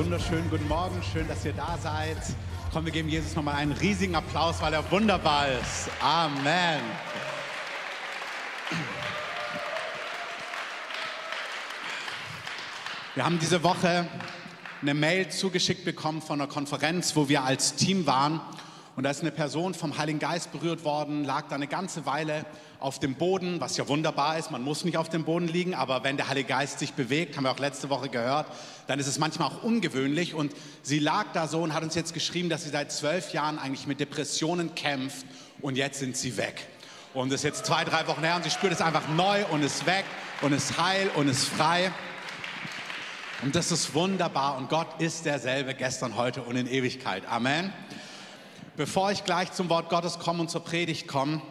wunderschönen guten Morgen. Schön, dass ihr da seid. Komm, wir geben Jesus nochmal einen riesigen Applaus, weil er wunderbar ist. Amen. Wir haben diese Woche eine Mail zugeschickt bekommen von einer Konferenz, wo wir als Team waren. Und da ist eine Person vom Heiligen Geist berührt worden, lag da eine ganze Weile auf dem Boden, was ja wunderbar ist. Man muss nicht auf dem Boden liegen, aber wenn der Heilige Geist sich bewegt, haben wir auch letzte Woche gehört, dann ist es manchmal auch ungewöhnlich. Und sie lag da so und hat uns jetzt geschrieben, dass sie seit zwölf Jahren eigentlich mit Depressionen kämpft und jetzt sind sie weg. Und das ist jetzt zwei, drei Wochen her und sie spürt es einfach neu und ist weg und ist heil und ist frei. Und das ist wunderbar und Gott ist derselbe gestern, heute und in Ewigkeit. Amen. Bevor ich gleich zum Wort Gottes komme und zur Predigt komme,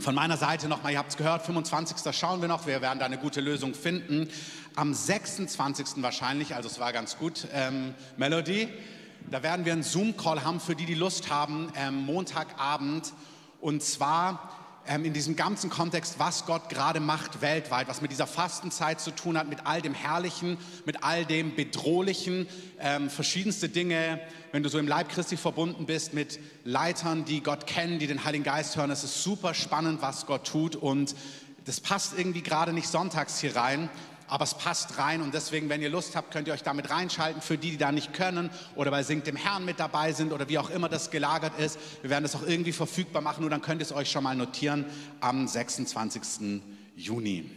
von meiner Seite nochmal, ihr habt es gehört, 25. schauen wir noch, wir werden da eine gute Lösung finden. Am 26. wahrscheinlich, also es war ganz gut, ähm, Melody, da werden wir einen Zoom-Call haben für die, die Lust haben, ähm, Montagabend. Und zwar ähm, in diesem ganzen Kontext, was Gott gerade macht weltweit, was mit dieser Fastenzeit zu tun hat, mit all dem Herrlichen, mit all dem Bedrohlichen, ähm, verschiedenste Dinge, wenn du so im Leib Christi verbunden bist mit Leitern, die Gott kennen, die den Heiligen Geist hören. Es ist super spannend, was Gott tut und das passt irgendwie gerade nicht sonntags hier rein aber es passt rein und deswegen, wenn ihr Lust habt, könnt ihr euch damit reinschalten. Für die, die da nicht können oder bei Singt dem Herrn mit dabei sind oder wie auch immer das gelagert ist, wir werden das auch irgendwie verfügbar machen und dann könnt ihr es euch schon mal notieren am 26. Juni.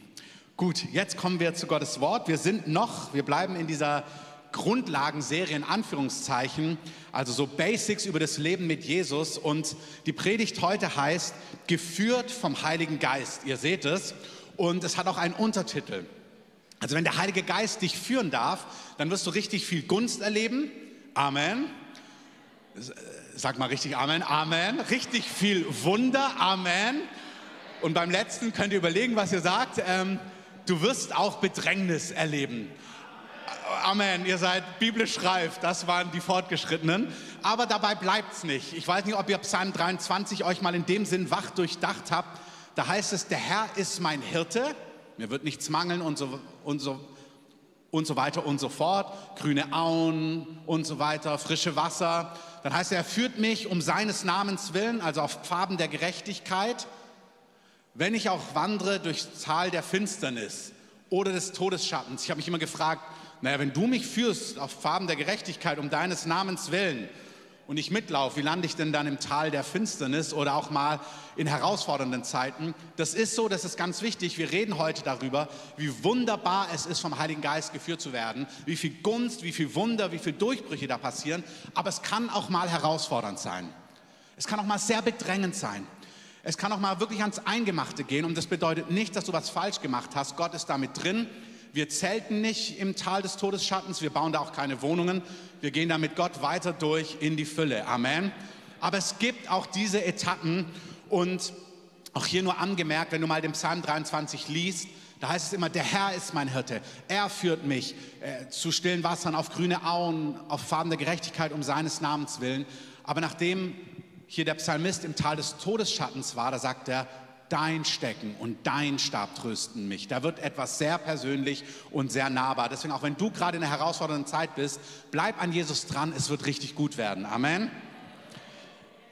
Gut, jetzt kommen wir zu Gottes Wort. Wir sind noch, wir bleiben in dieser Grundlagenserie in Anführungszeichen, also so Basics über das Leben mit Jesus. Und die Predigt heute heißt Geführt vom Heiligen Geist. Ihr seht es. Und es hat auch einen Untertitel. Also wenn der Heilige Geist dich führen darf, dann wirst du richtig viel Gunst erleben. Amen. Sag mal richtig Amen. Amen. Richtig viel Wunder. Amen. Und beim letzten könnt ihr überlegen, was ihr sagt. Ähm, du wirst auch Bedrängnis erleben. Amen. Ihr seid biblisch reif. Das waren die Fortgeschrittenen. Aber dabei bleibt es nicht. Ich weiß nicht, ob ihr Psalm 23 euch mal in dem Sinn wach durchdacht habt. Da heißt es, der Herr ist mein Hirte mir wird nichts mangeln und so, und so, und so weiter und so fort. Grüne Auen und so weiter, frische Wasser. Dann heißt er, er führt mich um seines Namens willen, also auf Farben der Gerechtigkeit. Wenn ich auch wandere durch Tal der Finsternis oder des Todesschattens. Ich habe mich immer gefragt, naja, wenn du mich führst auf Farben der Gerechtigkeit um deines Namens willen, und ich mitlaufe, wie lande ich denn dann im Tal der Finsternis oder auch mal in herausfordernden Zeiten? Das ist so, das ist ganz wichtig. Wir reden heute darüber, wie wunderbar es ist, vom Heiligen Geist geführt zu werden, wie viel Gunst, wie viel Wunder, wie viel Durchbrüche da passieren. Aber es kann auch mal herausfordernd sein. Es kann auch mal sehr bedrängend sein. Es kann auch mal wirklich ans Eingemachte gehen und das bedeutet nicht, dass du was falsch gemacht hast. Gott ist damit drin. Wir zelten nicht im Tal des Todesschattens, wir bauen da auch keine Wohnungen. Wir gehen da mit Gott weiter durch in die Fülle. Amen. Aber es gibt auch diese Etappen und auch hier nur angemerkt, wenn du mal den Psalm 23 liest, da heißt es immer, der Herr ist mein Hirte. Er führt mich äh, zu stillen Wassern, auf grüne Auen, auf Farben der Gerechtigkeit um seines Namens willen. Aber nachdem hier der Psalmist im Tal des Todesschattens war, da sagt er, dein Stecken und dein Stab trösten mich. Da wird etwas sehr persönlich und sehr nahbar. Deswegen, auch wenn du gerade in einer herausfordernden Zeit bist, bleib an Jesus dran, es wird richtig gut werden. Amen.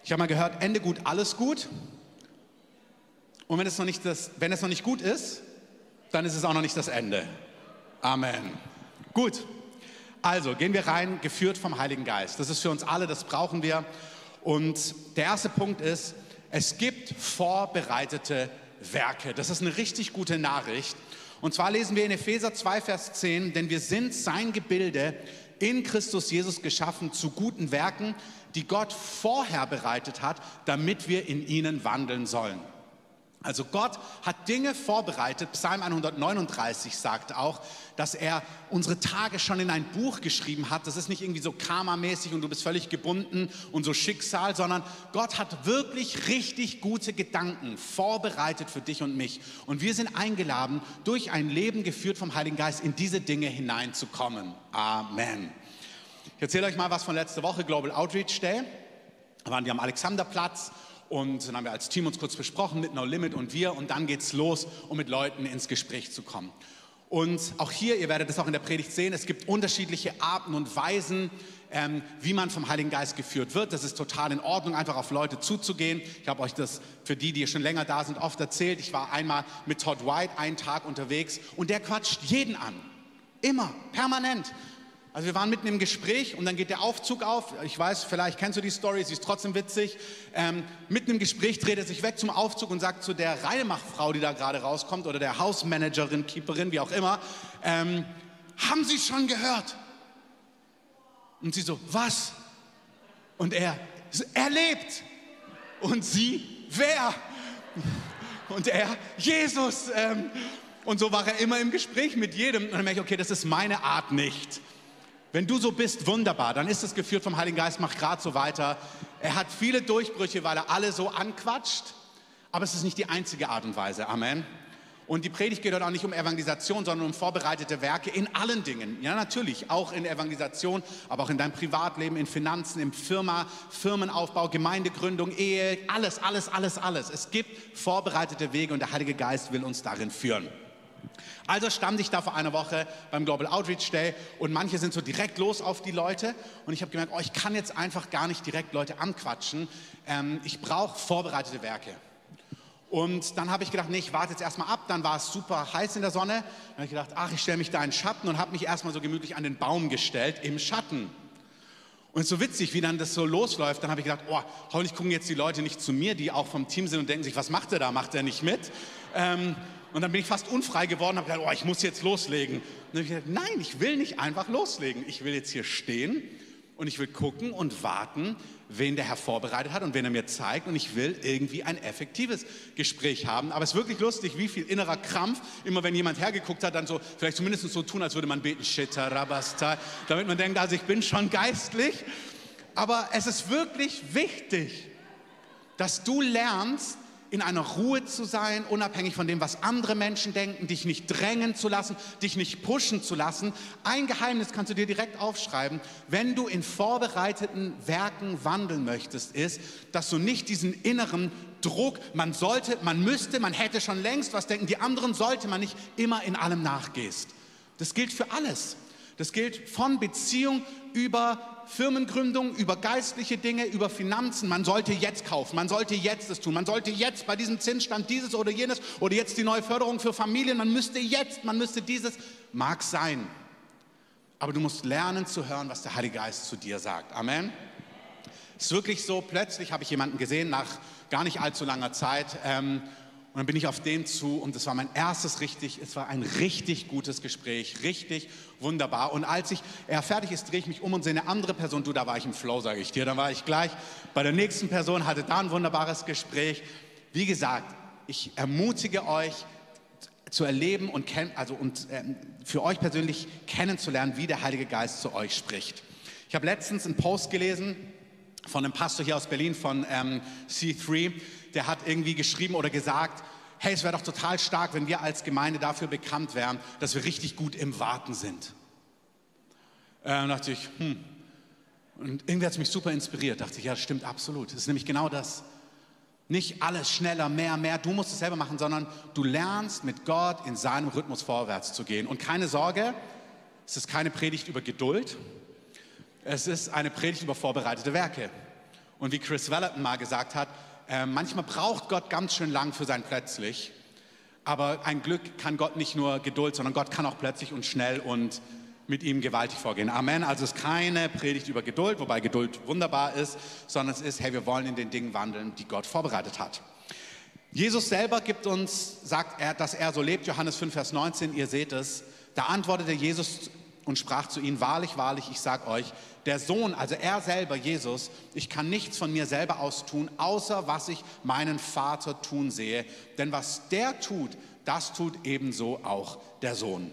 Ich habe mal gehört, Ende gut, alles gut. Und wenn es, noch nicht das, wenn es noch nicht gut ist, dann ist es auch noch nicht das Ende. Amen. Gut, also gehen wir rein, geführt vom Heiligen Geist. Das ist für uns alle, das brauchen wir. Und der erste Punkt ist, es gibt vorbereitete Werke. Das ist eine richtig gute Nachricht. Und zwar lesen wir in Epheser 2, Vers 10, denn wir sind sein Gebilde in Christus Jesus geschaffen zu guten Werken, die Gott vorher bereitet hat, damit wir in ihnen wandeln sollen. Also Gott hat Dinge vorbereitet. Psalm 139 sagt auch, dass er unsere Tage schon in ein Buch geschrieben hat. Das ist nicht irgendwie so karmamäßig und du bist völlig gebunden und so Schicksal, sondern Gott hat wirklich richtig gute Gedanken vorbereitet für dich und mich. Und wir sind eingeladen, durch ein Leben geführt vom Heiligen Geist in diese Dinge hineinzukommen. Amen. Ich erzähle euch mal was von letzter Woche, Global Outreach Day. Da waren wir am Alexanderplatz und dann haben wir als Team uns kurz besprochen mit No Limit und wir und dann geht's los, um mit Leuten ins Gespräch zu kommen. Und auch hier, ihr werdet es auch in der Predigt sehen, es gibt unterschiedliche Arten und Weisen, ähm, wie man vom Heiligen Geist geführt wird. Das ist total in Ordnung, einfach auf Leute zuzugehen. Ich habe euch das für die, die schon länger da sind, oft erzählt. Ich war einmal mit Todd White einen Tag unterwegs und der quatscht jeden an. Immer, permanent. Also wir waren mitten im Gespräch und dann geht der Aufzug auf. Ich weiß, vielleicht kennst du die Story, sie ist trotzdem witzig. Ähm, mitten im Gespräch dreht er sich weg zum Aufzug und sagt zu der Reinmachfrau, die da gerade rauskommt, oder der Hausmanagerin, Keeperin, wie auch immer, ähm, haben Sie schon gehört? Und sie so, was? Und er, er lebt. Und sie, wer? Und er, Jesus. Ähm, und so war er immer im Gespräch mit jedem. Und dann merke ich, okay, das ist meine Art nicht. Wenn du so bist, wunderbar, dann ist es geführt vom Heiligen Geist, mach gerade so weiter. Er hat viele Durchbrüche, weil er alle so anquatscht, aber es ist nicht die einzige Art und Weise. Amen. Und die Predigt geht dort auch nicht um Evangelisation, sondern um vorbereitete Werke in allen Dingen. Ja, natürlich, auch in Evangelisation, aber auch in deinem Privatleben, in Finanzen, im Firma, Firmenaufbau, Gemeindegründung, Ehe, alles, alles, alles, alles. Es gibt vorbereitete Wege und der Heilige Geist will uns darin führen. Also stand ich da vor einer Woche beim Global Outreach Day und manche sind so direkt los auf die Leute und ich habe gemerkt, oh, ich kann jetzt einfach gar nicht direkt Leute anquatschen. Ähm, ich brauche vorbereitete Werke. Und dann habe ich gedacht, nee, ich warte jetzt erstmal ab. Dann war es super heiß in der Sonne. Dann habe ich gedacht, ach, ich stelle mich da in Schatten und habe mich erstmal so gemütlich an den Baum gestellt im Schatten. Und so witzig, wie dann das so losläuft. Dann habe ich gedacht, oh, hoffentlich gucken jetzt die Leute nicht zu mir, die auch vom Team sind und denken sich, was macht er da? Macht er nicht mit? Ähm, und dann bin ich fast unfrei geworden, habe gedacht, oh, ich muss jetzt loslegen. Und dann habe ich gesagt, nein, ich will nicht einfach loslegen. Ich will jetzt hier stehen und ich will gucken und warten, wen der Herr vorbereitet hat und wen er mir zeigt. Und ich will irgendwie ein effektives Gespräch haben. Aber es ist wirklich lustig, wie viel innerer Krampf, immer wenn jemand hergeguckt hat, dann so, vielleicht zumindest so tun, als würde man beten, Shittarabasta, damit man denkt, also ich bin schon geistlich. Aber es ist wirklich wichtig, dass du lernst, in einer Ruhe zu sein, unabhängig von dem, was andere Menschen denken, dich nicht drängen zu lassen, dich nicht pushen zu lassen. Ein Geheimnis kannst du dir direkt aufschreiben, wenn du in vorbereiteten Werken wandeln möchtest, ist, dass du nicht diesen inneren Druck, man sollte, man müsste, man hätte schon längst was denken, die anderen sollte man nicht immer in allem nachgehst. Das gilt für alles. Das gilt von Beziehung über Firmengründung, über geistliche Dinge, über Finanzen. Man sollte jetzt kaufen, man sollte jetzt es tun, man sollte jetzt bei diesem Zinsstand dieses oder jenes oder jetzt die neue Förderung für Familien, man müsste jetzt, man müsste dieses. Mag sein. Aber du musst lernen zu hören, was der Heilige Geist zu dir sagt. Amen. Es ist wirklich so, plötzlich habe ich jemanden gesehen, nach gar nicht allzu langer Zeit, ähm, und dann bin ich auf den zu und das war mein erstes richtig, es war ein richtig gutes Gespräch, richtig wunderbar. Und als ich, er fertig ist, drehe ich mich um und sehe eine andere Person, du, da war ich im Flow, sage ich dir. Dann war ich gleich bei der nächsten Person, hatte da ein wunderbares Gespräch. Wie gesagt, ich ermutige euch, zu erleben und, also, und äh, für euch persönlich kennenzulernen, wie der Heilige Geist zu euch spricht. Ich habe letztens einen Post gelesen von einem Pastor hier aus Berlin, von ähm, C3 der hat irgendwie geschrieben oder gesagt, hey, es wäre doch total stark, wenn wir als Gemeinde dafür bekannt wären, dass wir richtig gut im Warten sind. Äh, und dachte ich, hm. Und irgendwie hat es mich super inspiriert. Dachte ich, ja, stimmt absolut. Das ist nämlich genau das. Nicht alles schneller, mehr, mehr. Du musst es selber machen, sondern du lernst mit Gott in seinem Rhythmus vorwärts zu gehen. Und keine Sorge, es ist keine Predigt über Geduld. Es ist eine Predigt über vorbereitete Werke. Und wie Chris Valentin mal gesagt hat, äh, manchmal braucht Gott ganz schön lang für sein Plötzlich. Aber ein Glück kann Gott nicht nur Geduld, sondern Gott kann auch plötzlich und schnell und mit ihm gewaltig vorgehen. Amen. Also es ist keine Predigt über Geduld, wobei Geduld wunderbar ist, sondern es ist, hey, wir wollen in den Dingen wandeln, die Gott vorbereitet hat. Jesus selber gibt uns, sagt er, dass er so lebt, Johannes 5, Vers 19, ihr seht es. Da antwortete Jesus und sprach zu ihnen, wahrlich, wahrlich, ich sag euch, der Sohn, also er selber, Jesus, ich kann nichts von mir selber aus tun, außer was ich meinen Vater tun sehe. Denn was der tut, das tut ebenso auch der Sohn.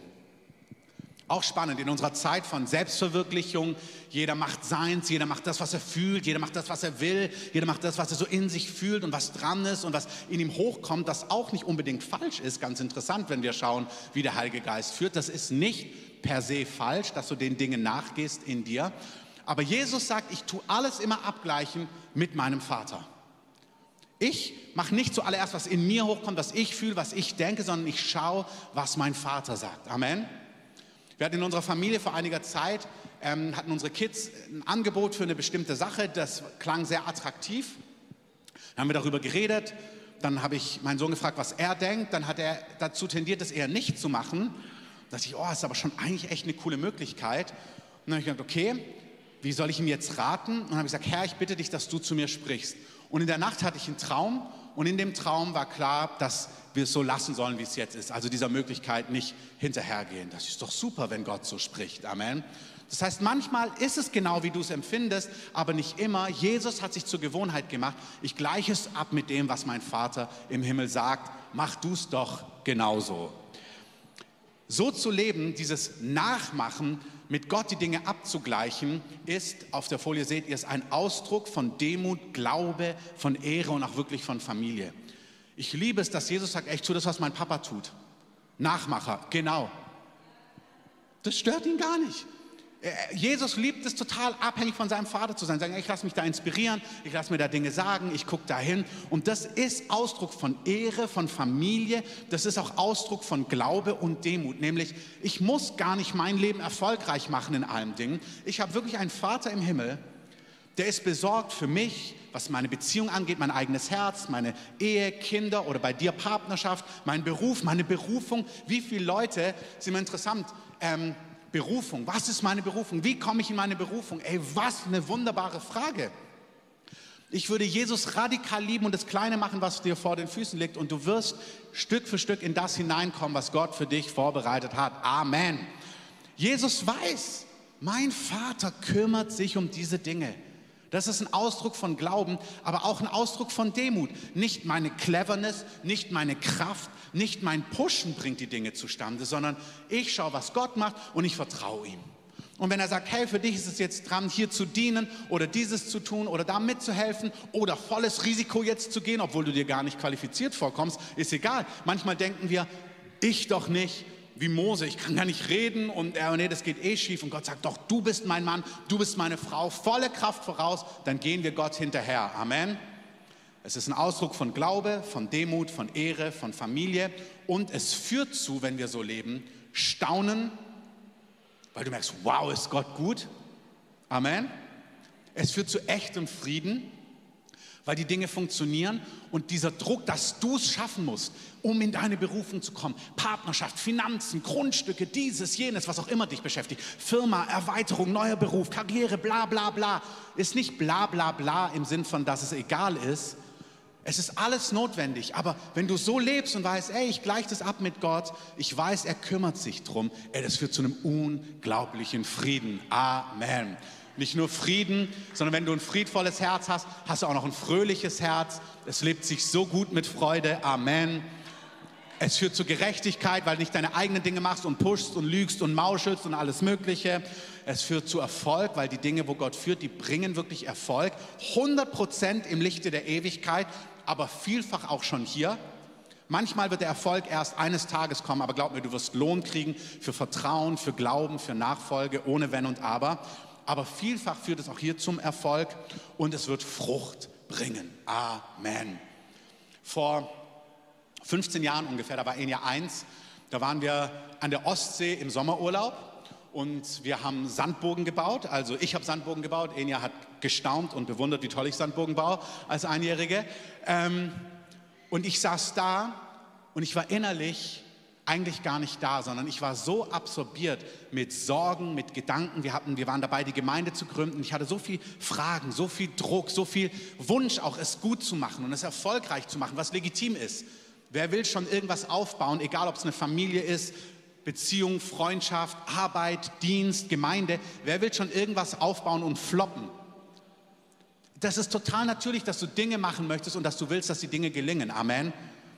Auch spannend in unserer Zeit von Selbstverwirklichung. Jeder macht seins, jeder macht das, was er fühlt, jeder macht das, was er will, jeder macht das, was er so in sich fühlt und was dran ist und was in ihm hochkommt, das auch nicht unbedingt falsch ist. Ganz interessant, wenn wir schauen, wie der Heilige Geist führt. Das ist nicht per se falsch, dass du den Dingen nachgehst in dir, aber Jesus sagt, ich tue alles immer abgleichen mit meinem Vater. Ich mache nicht zuallererst, was in mir hochkommt, was ich fühle, was ich denke, sondern ich schaue, was mein Vater sagt. Amen. Wir hatten in unserer Familie vor einiger Zeit, ähm, hatten unsere Kids ein Angebot für eine bestimmte Sache, das klang sehr attraktiv. Dann haben wir darüber geredet, dann habe ich meinen Sohn gefragt, was er denkt, dann hat er dazu tendiert, es eher nicht zu machen. Da dachte ich, oh, das ist aber schon eigentlich echt eine coole Möglichkeit. Und dann habe ich gedacht, okay, wie soll ich ihm jetzt raten? Und dann habe ich gesagt, Herr, ich bitte dich, dass du zu mir sprichst. Und in der Nacht hatte ich einen Traum und in dem Traum war klar, dass wir es so lassen sollen, wie es jetzt ist. Also dieser Möglichkeit nicht hinterhergehen. Das ist doch super, wenn Gott so spricht. Amen. Das heißt, manchmal ist es genau, wie du es empfindest, aber nicht immer. Jesus hat sich zur Gewohnheit gemacht. Ich gleiche es ab mit dem, was mein Vater im Himmel sagt. Mach du es doch genauso. So zu leben, dieses Nachmachen, mit Gott die Dinge abzugleichen, ist, auf der Folie seht ihr es, ein Ausdruck von Demut, Glaube, von Ehre und auch wirklich von Familie. Ich liebe es, dass Jesus sagt, echt, tu das, was mein Papa tut. Nachmacher, genau. Das stört ihn gar nicht. Äh, Jesus liebt es total abhängig von seinem Vater zu sein. Sagen, ich lasse mich da inspirieren, ich lasse mir da Dinge sagen, ich gucke da hin. Und das ist Ausdruck von Ehre, von Familie. Das ist auch Ausdruck von Glaube und Demut. Nämlich, ich muss gar nicht mein Leben erfolgreich machen in allen Dingen. Ich habe wirklich einen Vater im Himmel, der ist besorgt für mich, was meine Beziehung angeht, mein eigenes Herz, meine Ehe, Kinder oder bei dir Partnerschaft, mein Beruf, meine Berufung. Wie viele Leute, sind mir interessant, ähm, Berufung. Was ist meine Berufung? Wie komme ich in meine Berufung? Ey, was eine wunderbare Frage. Ich würde Jesus radikal lieben und das Kleine machen, was dir vor den Füßen liegt. Und du wirst Stück für Stück in das hineinkommen, was Gott für dich vorbereitet hat. Amen. Jesus weiß, mein Vater kümmert sich um diese Dinge. Das ist ein Ausdruck von Glauben, aber auch ein Ausdruck von Demut. Nicht meine Cleverness, nicht meine Kraft, nicht mein Pushen bringt die Dinge zustande, sondern ich schaue, was Gott macht und ich vertraue ihm. Und wenn er sagt, hey, für dich ist es jetzt dran, hier zu dienen oder dieses zu tun oder da mitzuhelfen oder volles Risiko jetzt zu gehen, obwohl du dir gar nicht qualifiziert vorkommst, ist egal. Manchmal denken wir, ich doch nicht, wie Mose, ich kann gar nicht reden und er, nee, das geht eh schief. Und Gott sagt, doch, du bist mein Mann, du bist meine Frau, volle Kraft voraus, dann gehen wir Gott hinterher. Amen. Es ist ein Ausdruck von Glaube, von Demut, von Ehre, von Familie und es führt zu, wenn wir so leben, Staunen, weil du merkst, wow, ist Gott gut. Amen. Es führt zu echtem Frieden weil die Dinge funktionieren und dieser Druck, dass du es schaffen musst, um in deine Berufung zu kommen, Partnerschaft, Finanzen, Grundstücke, dieses, jenes, was auch immer dich beschäftigt, Firma, Erweiterung, neuer Beruf, Karriere, bla bla bla, ist nicht bla bla bla im Sinn von, dass es egal ist. Es ist alles notwendig, aber wenn du so lebst und weißt, ey, ich gleiche das ab mit Gott, ich weiß, er kümmert sich drum, ey, das führt zu einem unglaublichen Frieden. Amen. Nicht nur Frieden, sondern wenn du ein friedvolles Herz hast, hast du auch noch ein fröhliches Herz. Es lebt sich so gut mit Freude. Amen. Es führt zu Gerechtigkeit, weil du nicht deine eigenen Dinge machst und pushst und lügst und mauschelst und alles Mögliche. Es führt zu Erfolg, weil die Dinge, wo Gott führt, die bringen wirklich Erfolg. 100 Prozent im Lichte der Ewigkeit, aber vielfach auch schon hier. Manchmal wird der Erfolg erst eines Tages kommen, aber glaub mir, du wirst Lohn kriegen für Vertrauen, für Glauben, für Nachfolge, ohne Wenn und Aber aber vielfach führt es auch hier zum Erfolg und es wird Frucht bringen. Amen. Vor 15 Jahren ungefähr, da war Jahr eins, da waren wir an der Ostsee im Sommerurlaub und wir haben Sandburgen gebaut. Also ich habe Sandburgen gebaut, Enya hat gestaunt und bewundert, wie toll ich Sandburgen baue als Einjährige. Ähm, und ich saß da und ich war innerlich eigentlich gar nicht da, sondern ich war so absorbiert mit Sorgen, mit Gedanken. Wir, hatten, wir waren dabei, die Gemeinde zu gründen. Ich hatte so viel Fragen, so viel Druck, so viel Wunsch, auch es gut zu machen und es erfolgreich zu machen, was legitim ist. Wer will schon irgendwas aufbauen, egal ob es eine Familie ist, Beziehung, Freundschaft, Arbeit, Dienst, Gemeinde. Wer will schon irgendwas aufbauen und floppen? Das ist total natürlich, dass du Dinge machen möchtest und dass du willst, dass die Dinge gelingen. Amen.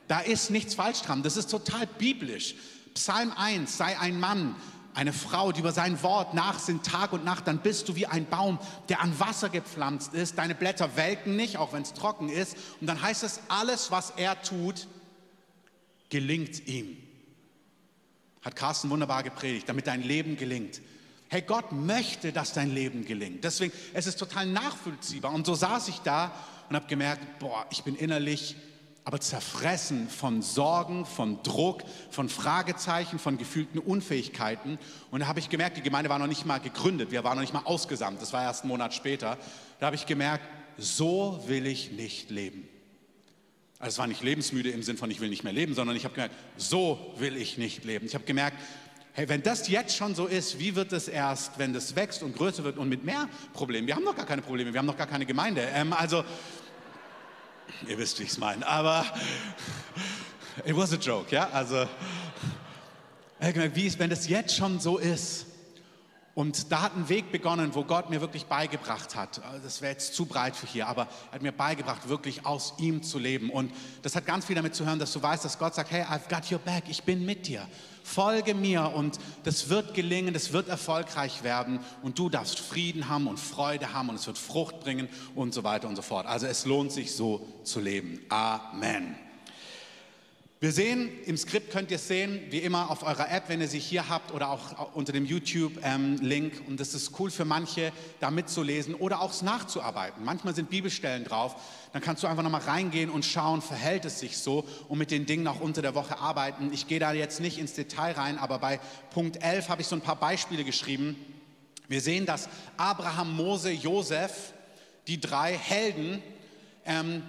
Da ist nichts falsch dran. Das ist total biblisch. Psalm 1, sei ein Mann, eine Frau, die über sein Wort nachsinnt Tag und Nacht, dann bist du wie ein Baum, der an Wasser gepflanzt ist. Deine Blätter welken nicht, auch wenn es trocken ist. Und dann heißt es, alles, was er tut, gelingt ihm. Hat Carsten wunderbar gepredigt, damit dein Leben gelingt. Hey, Gott möchte, dass dein Leben gelingt. Deswegen, es ist total nachvollziehbar. Und so saß ich da und habe gemerkt, boah, ich bin innerlich aber zerfressen von Sorgen, von Druck, von Fragezeichen, von gefühlten Unfähigkeiten. Und da habe ich gemerkt, die Gemeinde war noch nicht mal gegründet, wir waren noch nicht mal ausgesandt, das war erst einen Monat später. Da habe ich gemerkt, so will ich nicht leben. Also es war nicht lebensmüde im Sinn von, ich will nicht mehr leben, sondern ich habe gemerkt, so will ich nicht leben. Ich habe gemerkt, hey, wenn das jetzt schon so ist, wie wird es erst, wenn das wächst und größer wird und mit mehr Problemen? Wir haben noch gar keine Probleme, wir haben noch gar keine Gemeinde. Ähm, also Ihr wisst, wie ich es meine. Aber it was a joke, ja? Also, wie wenn das jetzt schon so ist. Und da hat ein Weg begonnen, wo Gott mir wirklich beigebracht hat. Das wäre jetzt zu breit für hier, aber er hat mir beigebracht, wirklich aus ihm zu leben. Und das hat ganz viel damit zu hören, dass du weißt, dass Gott sagt, hey, I've got your back, ich bin mit dir. Folge mir und das wird gelingen, das wird erfolgreich werden und du darfst Frieden haben und Freude haben und es wird Frucht bringen und so weiter und so fort. Also es lohnt sich so zu leben. Amen. Wir sehen, im Skript könnt ihr es sehen, wie immer auf eurer App, wenn ihr sie hier habt oder auch unter dem YouTube-Link. Ähm, und das ist cool für manche, da mitzulesen oder auch nachzuarbeiten. Manchmal sind Bibelstellen drauf. Dann kannst du einfach nochmal reingehen und schauen, verhält es sich so und mit den Dingen auch unter der Woche arbeiten. Ich gehe da jetzt nicht ins Detail rein, aber bei Punkt 11 habe ich so ein paar Beispiele geschrieben. Wir sehen, dass Abraham, Mose, Josef, die drei Helden, ähm,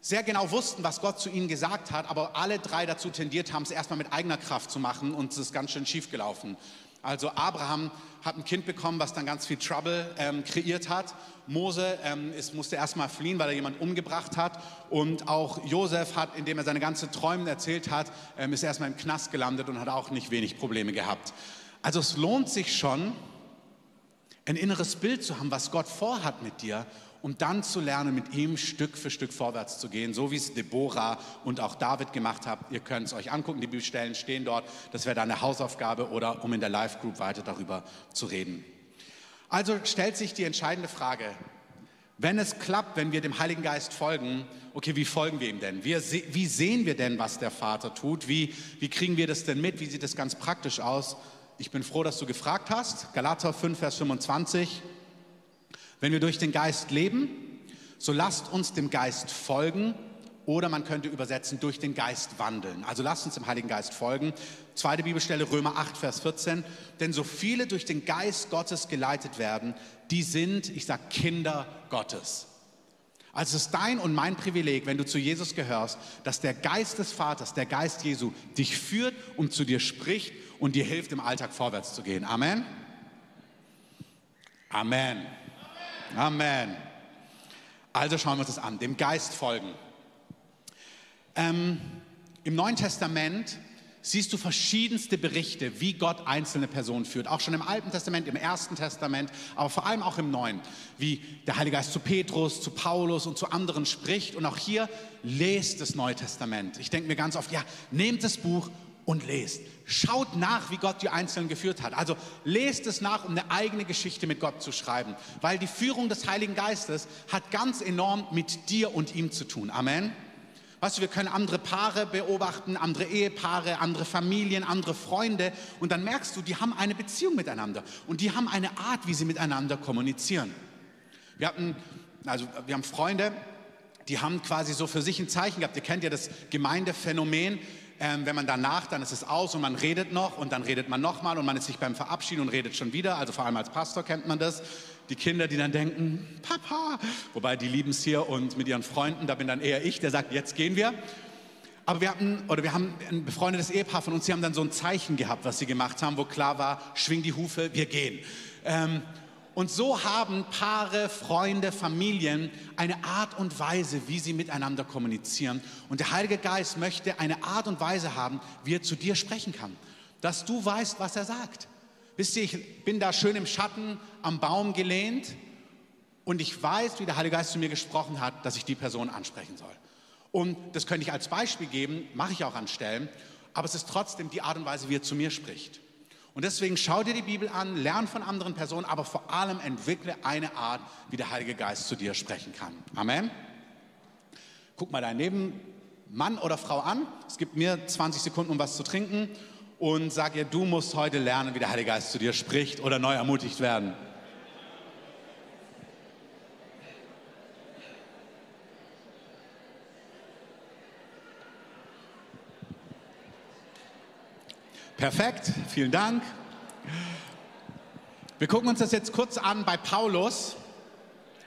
sehr genau wussten, was Gott zu ihnen gesagt hat, aber alle drei dazu tendiert haben, es erstmal mit eigener Kraft zu machen und es ist ganz schön schief gelaufen. Also Abraham hat ein Kind bekommen, was dann ganz viel Trouble ähm, kreiert hat. Mose ähm, ist, musste erstmal fliehen, weil er jemanden umgebracht hat. Und auch Josef hat, indem er seine ganze Träume erzählt hat, ähm, ist erstmal im Knast gelandet und hat auch nicht wenig Probleme gehabt. Also es lohnt sich schon, ein inneres Bild zu haben, was Gott vorhat mit dir um dann zu lernen, mit ihm Stück für Stück vorwärts zu gehen, so wie es Deborah und auch David gemacht haben. Ihr könnt es euch angucken, die Bibelstellen stehen dort. Das wäre dann eine Hausaufgabe oder um in der Live-Group weiter darüber zu reden. Also stellt sich die entscheidende Frage, wenn es klappt, wenn wir dem Heiligen Geist folgen, okay, wie folgen wir ihm denn? Wie, wie sehen wir denn, was der Vater tut? Wie, wie kriegen wir das denn mit? Wie sieht das ganz praktisch aus? Ich bin froh, dass du gefragt hast. Galater 5, Vers 25. Wenn wir durch den Geist leben, so lasst uns dem Geist folgen oder man könnte übersetzen, durch den Geist wandeln. Also lasst uns dem Heiligen Geist folgen. Zweite Bibelstelle, Römer 8, Vers 14. Denn so viele durch den Geist Gottes geleitet werden, die sind, ich sage, Kinder Gottes. Also es ist dein und mein Privileg, wenn du zu Jesus gehörst, dass der Geist des Vaters, der Geist Jesu, dich führt und zu dir spricht und dir hilft, im Alltag vorwärts zu gehen. Amen. Amen. Amen. Also schauen wir uns das an, dem Geist folgen. Ähm, Im Neuen Testament siehst du verschiedenste Berichte, wie Gott einzelne Personen führt. Auch schon im Alten Testament, im Ersten Testament, aber vor allem auch im Neuen. Wie der Heilige Geist zu Petrus, zu Paulus und zu anderen spricht. Und auch hier lest das Neue Testament. Ich denke mir ganz oft, ja, nehmt das Buch und lest. Schaut nach, wie Gott die Einzelnen geführt hat. Also lest es nach, um eine eigene Geschichte mit Gott zu schreiben. Weil die Führung des Heiligen Geistes hat ganz enorm mit dir und ihm zu tun. Amen. Weißt du, wir können andere Paare beobachten, andere Ehepaare, andere Familien, andere Freunde und dann merkst du, die haben eine Beziehung miteinander und die haben eine Art, wie sie miteinander kommunizieren. Wir hatten, also wir haben Freunde, die haben quasi so für sich ein Zeichen gehabt. Ihr kennt ja das Gemeindephänomen. Ähm, wenn man danach, dann ist es aus und man redet noch und dann redet man nochmal und man ist sich beim Verabschieden und redet schon wieder. Also vor allem als Pastor kennt man das. Die Kinder, die dann denken, Papa, wobei die lieben es hier und mit ihren Freunden, da bin dann eher ich, der sagt, jetzt gehen wir. Aber wir hatten, oder wir haben ein befreundetes Ehepaar von uns, die haben dann so ein Zeichen gehabt, was sie gemacht haben, wo klar war, schwing die Hufe, wir gehen. Ähm, und so haben Paare, Freunde, Familien eine Art und Weise, wie sie miteinander kommunizieren. Und der Heilige Geist möchte eine Art und Weise haben, wie er zu dir sprechen kann. Dass du weißt, was er sagt. Wisst ihr, ich bin da schön im Schatten am Baum gelehnt und ich weiß, wie der Heilige Geist zu mir gesprochen hat, dass ich die Person ansprechen soll. Und das könnte ich als Beispiel geben, mache ich auch an Stellen, aber es ist trotzdem die Art und Weise, wie er zu mir spricht. Und deswegen schau dir die Bibel an, lern von anderen Personen, aber vor allem entwickle eine Art, wie der Heilige Geist zu dir sprechen kann. Amen. Guck mal deinen Nebenmann oder Frau an. Es gibt mir 20 Sekunden, um was zu trinken. Und sag ihr, du musst heute lernen, wie der Heilige Geist zu dir spricht oder neu ermutigt werden. Perfekt, vielen Dank. Wir gucken uns das jetzt kurz an bei Paulus.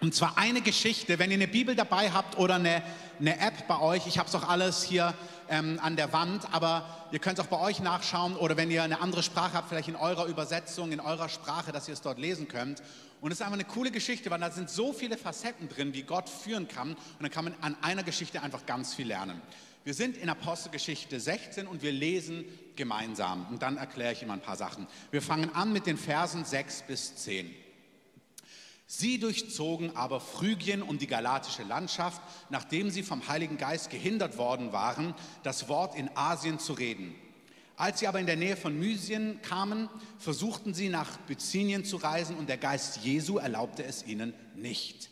Und zwar eine Geschichte, wenn ihr eine Bibel dabei habt oder eine, eine App bei euch, ich habe es auch alles hier ähm, an der Wand, aber ihr könnt es auch bei euch nachschauen oder wenn ihr eine andere Sprache habt, vielleicht in eurer Übersetzung, in eurer Sprache, dass ihr es dort lesen könnt. Und es ist einfach eine coole Geschichte, weil da sind so viele Facetten drin, wie Gott führen kann. Und dann kann man an einer Geschichte einfach ganz viel lernen. Wir sind in Apostelgeschichte 16 und wir lesen gemeinsam. Und dann erkläre ich immer ein paar Sachen. Wir fangen an mit den Versen 6 bis 10. Sie durchzogen aber Phrygien und die galatische Landschaft, nachdem sie vom Heiligen Geist gehindert worden waren, das Wort in Asien zu reden. Als sie aber in der Nähe von Mysien kamen, versuchten sie nach Bithynien zu reisen und der Geist Jesu erlaubte es ihnen nicht.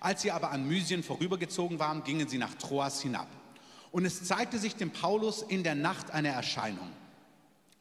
Als sie aber an Mysien vorübergezogen waren, gingen sie nach Troas hinab. Und es zeigte sich dem Paulus in der Nacht eine Erscheinung.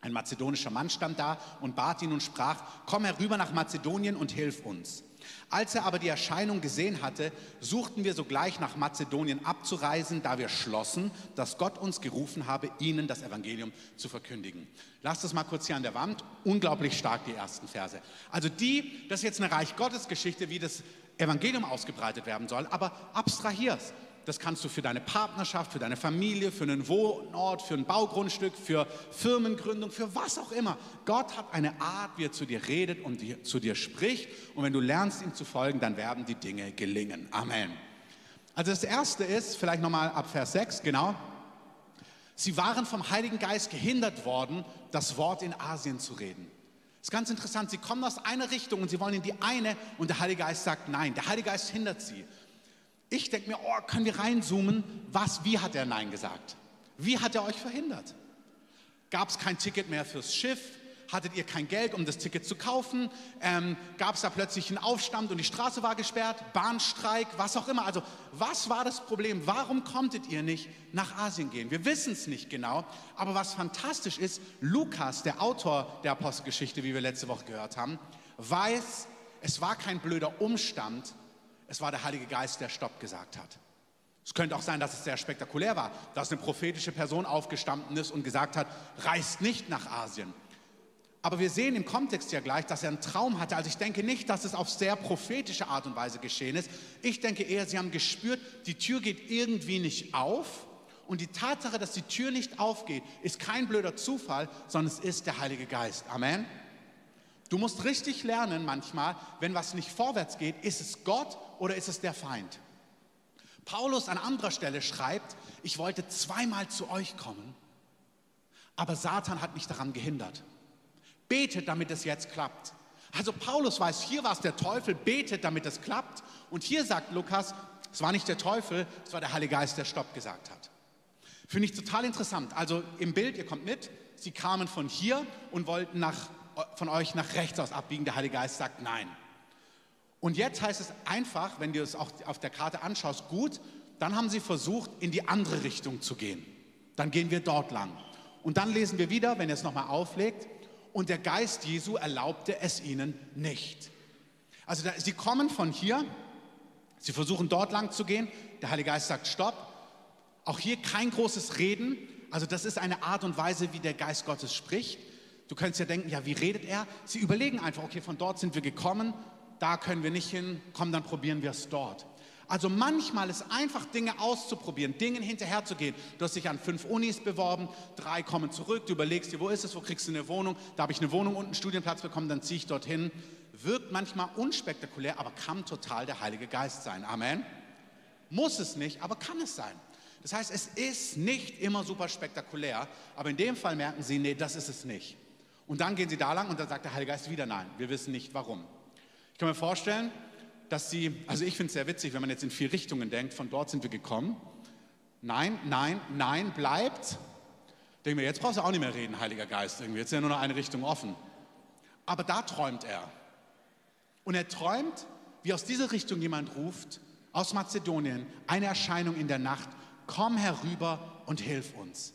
Ein mazedonischer Mann stand da und bat ihn und sprach, komm herüber nach Mazedonien und hilf uns. Als er aber die Erscheinung gesehen hatte, suchten wir sogleich nach Mazedonien abzureisen, da wir schlossen, dass Gott uns gerufen habe, ihnen das Evangelium zu verkündigen. Lasst es mal kurz hier an der Wand. Unglaublich stark die ersten Verse. Also die, das ist jetzt eine Reich Gottes Geschichte, wie das Evangelium ausgebreitet werden soll, aber abstrahier's. Das kannst du für deine Partnerschaft, für deine Familie, für einen Wohnort, für ein Baugrundstück, für Firmengründung, für was auch immer. Gott hat eine Art, wie er zu dir redet und zu dir spricht. Und wenn du lernst, ihm zu folgen, dann werden die Dinge gelingen. Amen. Also das Erste ist, vielleicht nochmal ab Vers 6, genau. Sie waren vom Heiligen Geist gehindert worden, das Wort in Asien zu reden. Das ist ganz interessant. Sie kommen aus einer Richtung und sie wollen in die eine und der Heilige Geist sagt nein. Der Heilige Geist hindert sie. Ich denke mir, oh, können wir reinzoomen? Was, wie hat er Nein gesagt? Wie hat er euch verhindert? Gab es kein Ticket mehr fürs Schiff? Hattet ihr kein Geld, um das Ticket zu kaufen? Ähm, Gab es da plötzlich einen Aufstand und die Straße war gesperrt? Bahnstreik, was auch immer. Also, was war das Problem? Warum konntet ihr nicht nach Asien gehen? Wir wissen es nicht genau. Aber was fantastisch ist, Lukas, der Autor der Apostelgeschichte, wie wir letzte Woche gehört haben, weiß, es war kein blöder Umstand, es war der Heilige Geist, der Stopp gesagt hat. Es könnte auch sein, dass es sehr spektakulär war, dass eine prophetische Person aufgestanden ist und gesagt hat, reist nicht nach Asien. Aber wir sehen im Kontext ja gleich, dass er einen Traum hatte. Also ich denke nicht, dass es auf sehr prophetische Art und Weise geschehen ist. Ich denke eher, sie haben gespürt, die Tür geht irgendwie nicht auf. Und die Tatsache, dass die Tür nicht aufgeht, ist kein blöder Zufall, sondern es ist der Heilige Geist. Amen. Du musst richtig lernen manchmal, wenn was nicht vorwärts geht, ist es Gott oder ist es der Feind? Paulus an anderer Stelle schreibt, ich wollte zweimal zu euch kommen, aber Satan hat mich daran gehindert. Betet, damit es jetzt klappt. Also Paulus weiß, hier war es der Teufel, betet, damit es klappt. Und hier sagt Lukas, es war nicht der Teufel, es war der Heilige Geist, der Stopp gesagt hat. Finde ich total interessant. Also im Bild, ihr kommt mit, sie kamen von hier und wollten nach, von euch nach rechts aus abbiegen. Der Heilige Geist sagt nein. Und jetzt heißt es einfach, wenn du es auch auf der Karte anschaust, gut, dann haben sie versucht, in die andere Richtung zu gehen. Dann gehen wir dort lang. Und dann lesen wir wieder, wenn ihr es nochmal auflegt, und der Geist Jesu erlaubte es ihnen nicht. Also da, sie kommen von hier, sie versuchen dort lang zu gehen, der Heilige Geist sagt Stopp. Auch hier kein großes Reden, also das ist eine Art und Weise, wie der Geist Gottes spricht. Du könntest ja denken, ja, wie redet er? Sie überlegen einfach, okay, von dort sind wir gekommen, da können wir nicht hin, komm, dann probieren wir es dort. Also manchmal ist einfach Dinge auszuprobieren, Dingen hinterherzugehen. Du hast dich an fünf Unis beworben, drei kommen zurück, du überlegst dir, wo ist es, wo kriegst du eine Wohnung? Da habe ich eine Wohnung und einen Studienplatz bekommen, dann ziehe ich dorthin. Wirkt manchmal unspektakulär, aber kann total der Heilige Geist sein. Amen. Muss es nicht, aber kann es sein. Das heißt, es ist nicht immer super spektakulär, aber in dem Fall merken sie, nee, das ist es nicht. Und dann gehen sie da lang und dann sagt der Heilige Geist wieder nein. Wir wissen nicht warum. Ich kann mir vorstellen, dass sie, also ich finde es sehr witzig, wenn man jetzt in vier Richtungen denkt, von dort sind wir gekommen. Nein, nein, nein, bleibt. Denke mir, jetzt brauchst du auch nicht mehr reden, Heiliger Geist, irgendwie. Jetzt ist ja nur noch eine Richtung offen. Aber da träumt er. Und er träumt, wie aus dieser Richtung jemand ruft, aus Mazedonien, eine Erscheinung in der Nacht, komm herüber und hilf uns.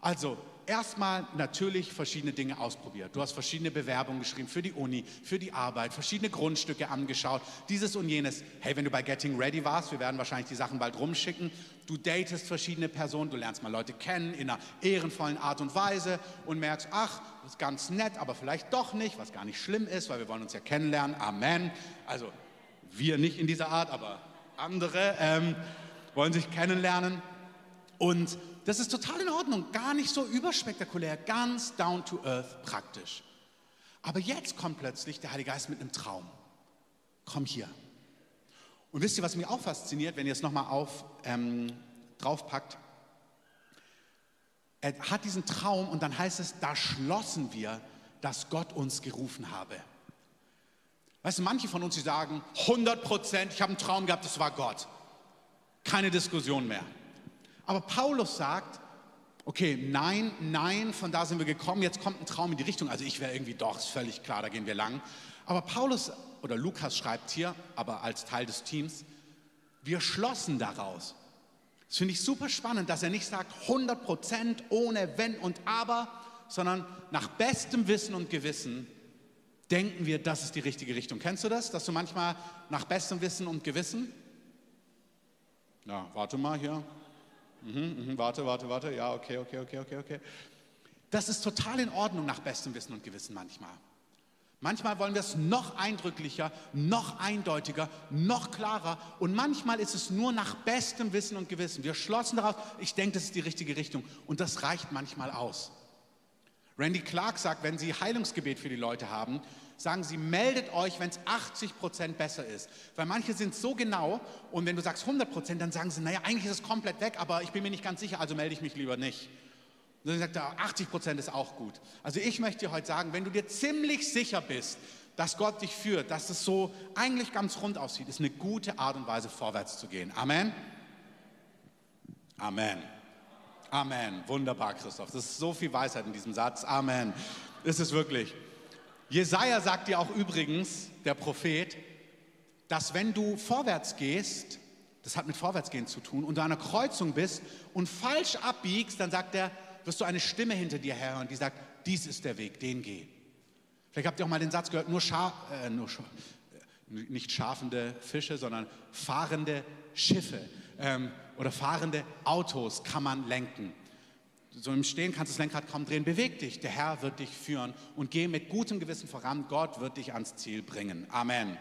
Also, erstmal natürlich verschiedene Dinge ausprobiert. Du hast verschiedene Bewerbungen geschrieben für die Uni, für die Arbeit, verschiedene Grundstücke angeschaut, dieses und jenes. Hey, wenn du bei Getting Ready warst, wir werden wahrscheinlich die Sachen bald rumschicken. Du datest verschiedene Personen, du lernst mal Leute kennen in einer ehrenvollen Art und Weise und merkst, ach, das ist ganz nett, aber vielleicht doch nicht, was gar nicht schlimm ist, weil wir wollen uns ja kennenlernen. Amen. Also wir nicht in dieser Art, aber andere ähm, wollen sich kennenlernen. Und das ist total in Ordnung, gar nicht so überspektakulär, ganz down to earth praktisch. Aber jetzt kommt plötzlich der Heilige Geist mit einem Traum. Komm hier. Und wisst ihr, was mich auch fasziniert, wenn ihr es nochmal ähm, draufpackt? Er hat diesen Traum und dann heißt es, da schlossen wir, dass Gott uns gerufen habe. Weißt du, manche von uns, die sagen, 100 Prozent, ich habe einen Traum gehabt, das war Gott. Keine Diskussion mehr. Aber Paulus sagt, okay, nein, nein, von da sind wir gekommen, jetzt kommt ein Traum in die Richtung. Also ich wäre irgendwie doch, ist völlig klar, da gehen wir lang. Aber Paulus oder Lukas schreibt hier, aber als Teil des Teams, wir schlossen daraus. Das finde ich super spannend, dass er nicht sagt 100 Prozent ohne Wenn und Aber, sondern nach bestem Wissen und Gewissen denken wir, das ist die richtige Richtung. Kennst du das, dass du manchmal nach bestem Wissen und Gewissen, ja, warte mal hier, Mhm, mhm, warte, warte, warte. Ja, okay, okay, okay, okay, okay. Das ist total in Ordnung nach bestem Wissen und Gewissen manchmal. Manchmal wollen wir es noch eindrücklicher, noch eindeutiger, noch klarer und manchmal ist es nur nach bestem Wissen und Gewissen. Wir schlossen daraus, ich denke, das ist die richtige Richtung und das reicht manchmal aus. Randy Clark sagt, wenn Sie Heilungsgebet für die Leute haben, sagen Sie, meldet euch, wenn es 80 Prozent besser ist. Weil manche sind so genau und wenn du sagst 100 Prozent, dann sagen sie, naja, eigentlich ist es komplett weg, aber ich bin mir nicht ganz sicher, also melde ich mich lieber nicht. Und dann sagt er, 80 Prozent ist auch gut. Also ich möchte dir heute sagen, wenn du dir ziemlich sicher bist, dass Gott dich führt, dass es so eigentlich ganz rund aussieht, ist eine gute Art und Weise vorwärts zu gehen. Amen. Amen. Amen. Wunderbar, Christoph. Das ist so viel Weisheit in diesem Satz. Amen. Ist es wirklich. Jesaja sagt dir auch übrigens, der Prophet, dass wenn du vorwärts gehst, das hat mit Vorwärtsgehen zu tun, und du an einer Kreuzung bist und falsch abbiegst, dann sagt er, wirst du eine Stimme hinter dir hören, die sagt, dies ist der Weg, den geh. Vielleicht habt ihr auch mal den Satz gehört, nur, Scha äh, nur Scha nicht schafende Fische, sondern fahrende Schiffe ähm, oder fahrende Autos kann man lenken so im Stehen kannst du das Lenkrad kaum drehen. Beweg dich, der Herr wird dich führen und geh mit gutem Gewissen voran. Gott wird dich ans Ziel bringen. Amen.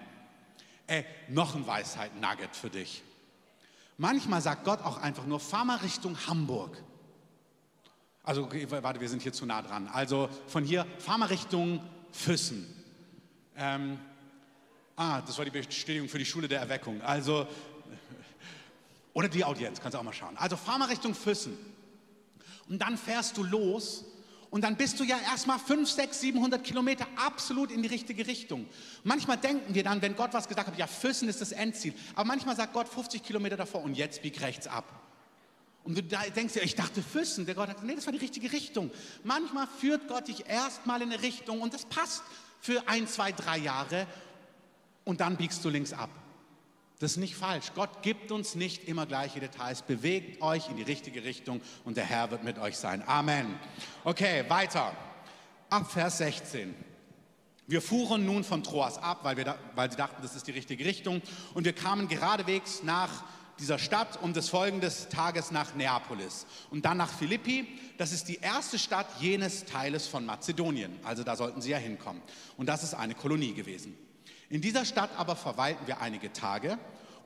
Ey, noch ein Weisheit-Nugget für dich. Manchmal sagt Gott auch einfach nur, fahr mal Richtung Hamburg. Also, okay, warte, wir sind hier zu nah dran. Also von hier, fahr mal Richtung Füssen. Ähm, ah, das war die Bestätigung für die Schule der Erweckung. Also, oder die Audienz, kannst du auch mal schauen. Also fahr mal Richtung Füssen. Und dann fährst du los und dann bist du ja erstmal 5, 6, 700 Kilometer absolut in die richtige Richtung. Manchmal denken wir dann, wenn Gott was gesagt hat, ja, Füssen ist das Endziel. Aber manchmal sagt Gott 50 Kilometer davor und jetzt bieg rechts ab. Und du denkst dir, ich dachte Füssen. Der Gott hat gesagt, nee, das war die richtige Richtung. Manchmal führt Gott dich erstmal in eine Richtung und das passt für ein, zwei, drei Jahre und dann biegst du links ab. Das ist nicht falsch. Gott gibt uns nicht immer gleiche Details. Bewegt euch in die richtige Richtung und der Herr wird mit euch sein. Amen. Okay, weiter. Ab Vers 16. Wir fuhren nun von Troas ab, weil, wir da, weil sie dachten, das ist die richtige Richtung. Und wir kamen geradewegs nach dieser Stadt und des folgenden Tages nach Neapolis und dann nach Philippi. Das ist die erste Stadt jenes Teiles von Mazedonien. Also da sollten sie ja hinkommen. Und das ist eine Kolonie gewesen. In dieser Stadt aber verweilten wir einige Tage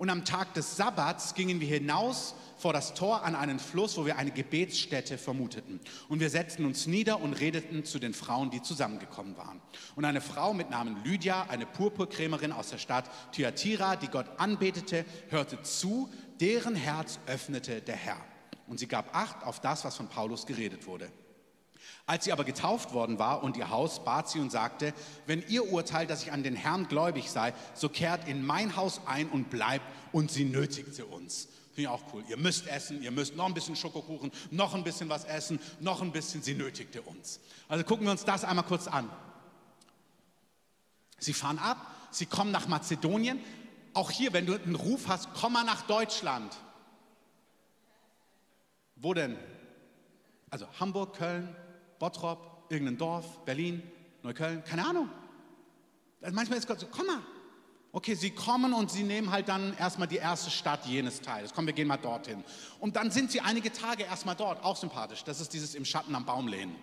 und am Tag des Sabbats gingen wir hinaus vor das Tor an einen Fluss, wo wir eine Gebetsstätte vermuteten. Und wir setzten uns nieder und redeten zu den Frauen, die zusammengekommen waren. Und eine Frau mit Namen Lydia, eine Purpurkrämerin aus der Stadt Thyatira, die Gott anbetete, hörte zu, deren Herz öffnete der Herr. Und sie gab Acht auf das, was von Paulus geredet wurde. Als sie aber getauft worden war und ihr Haus bat sie und sagte, wenn ihr urteilt, dass ich an den Herrn gläubig sei, so kehrt in mein Haus ein und bleibt und sie nötigte uns. Finde ich auch cool. Ihr müsst essen, ihr müsst noch ein bisschen Schokokuchen, noch ein bisschen was essen, noch ein bisschen, sie nötigte uns. Also gucken wir uns das einmal kurz an. Sie fahren ab, sie kommen nach Mazedonien. Auch hier, wenn du einen Ruf hast, komm mal nach Deutschland. Wo denn? Also Hamburg, Köln, Bottrop, irgendein Dorf, Berlin, Neukölln, keine Ahnung. Also manchmal ist Gott so, komm mal. Okay, sie kommen und sie nehmen halt dann erstmal die erste Stadt jenes Teils. Komm, wir gehen mal dorthin. Und dann sind sie einige Tage erstmal dort, auch sympathisch. Das ist dieses im Schatten am Baum lehnen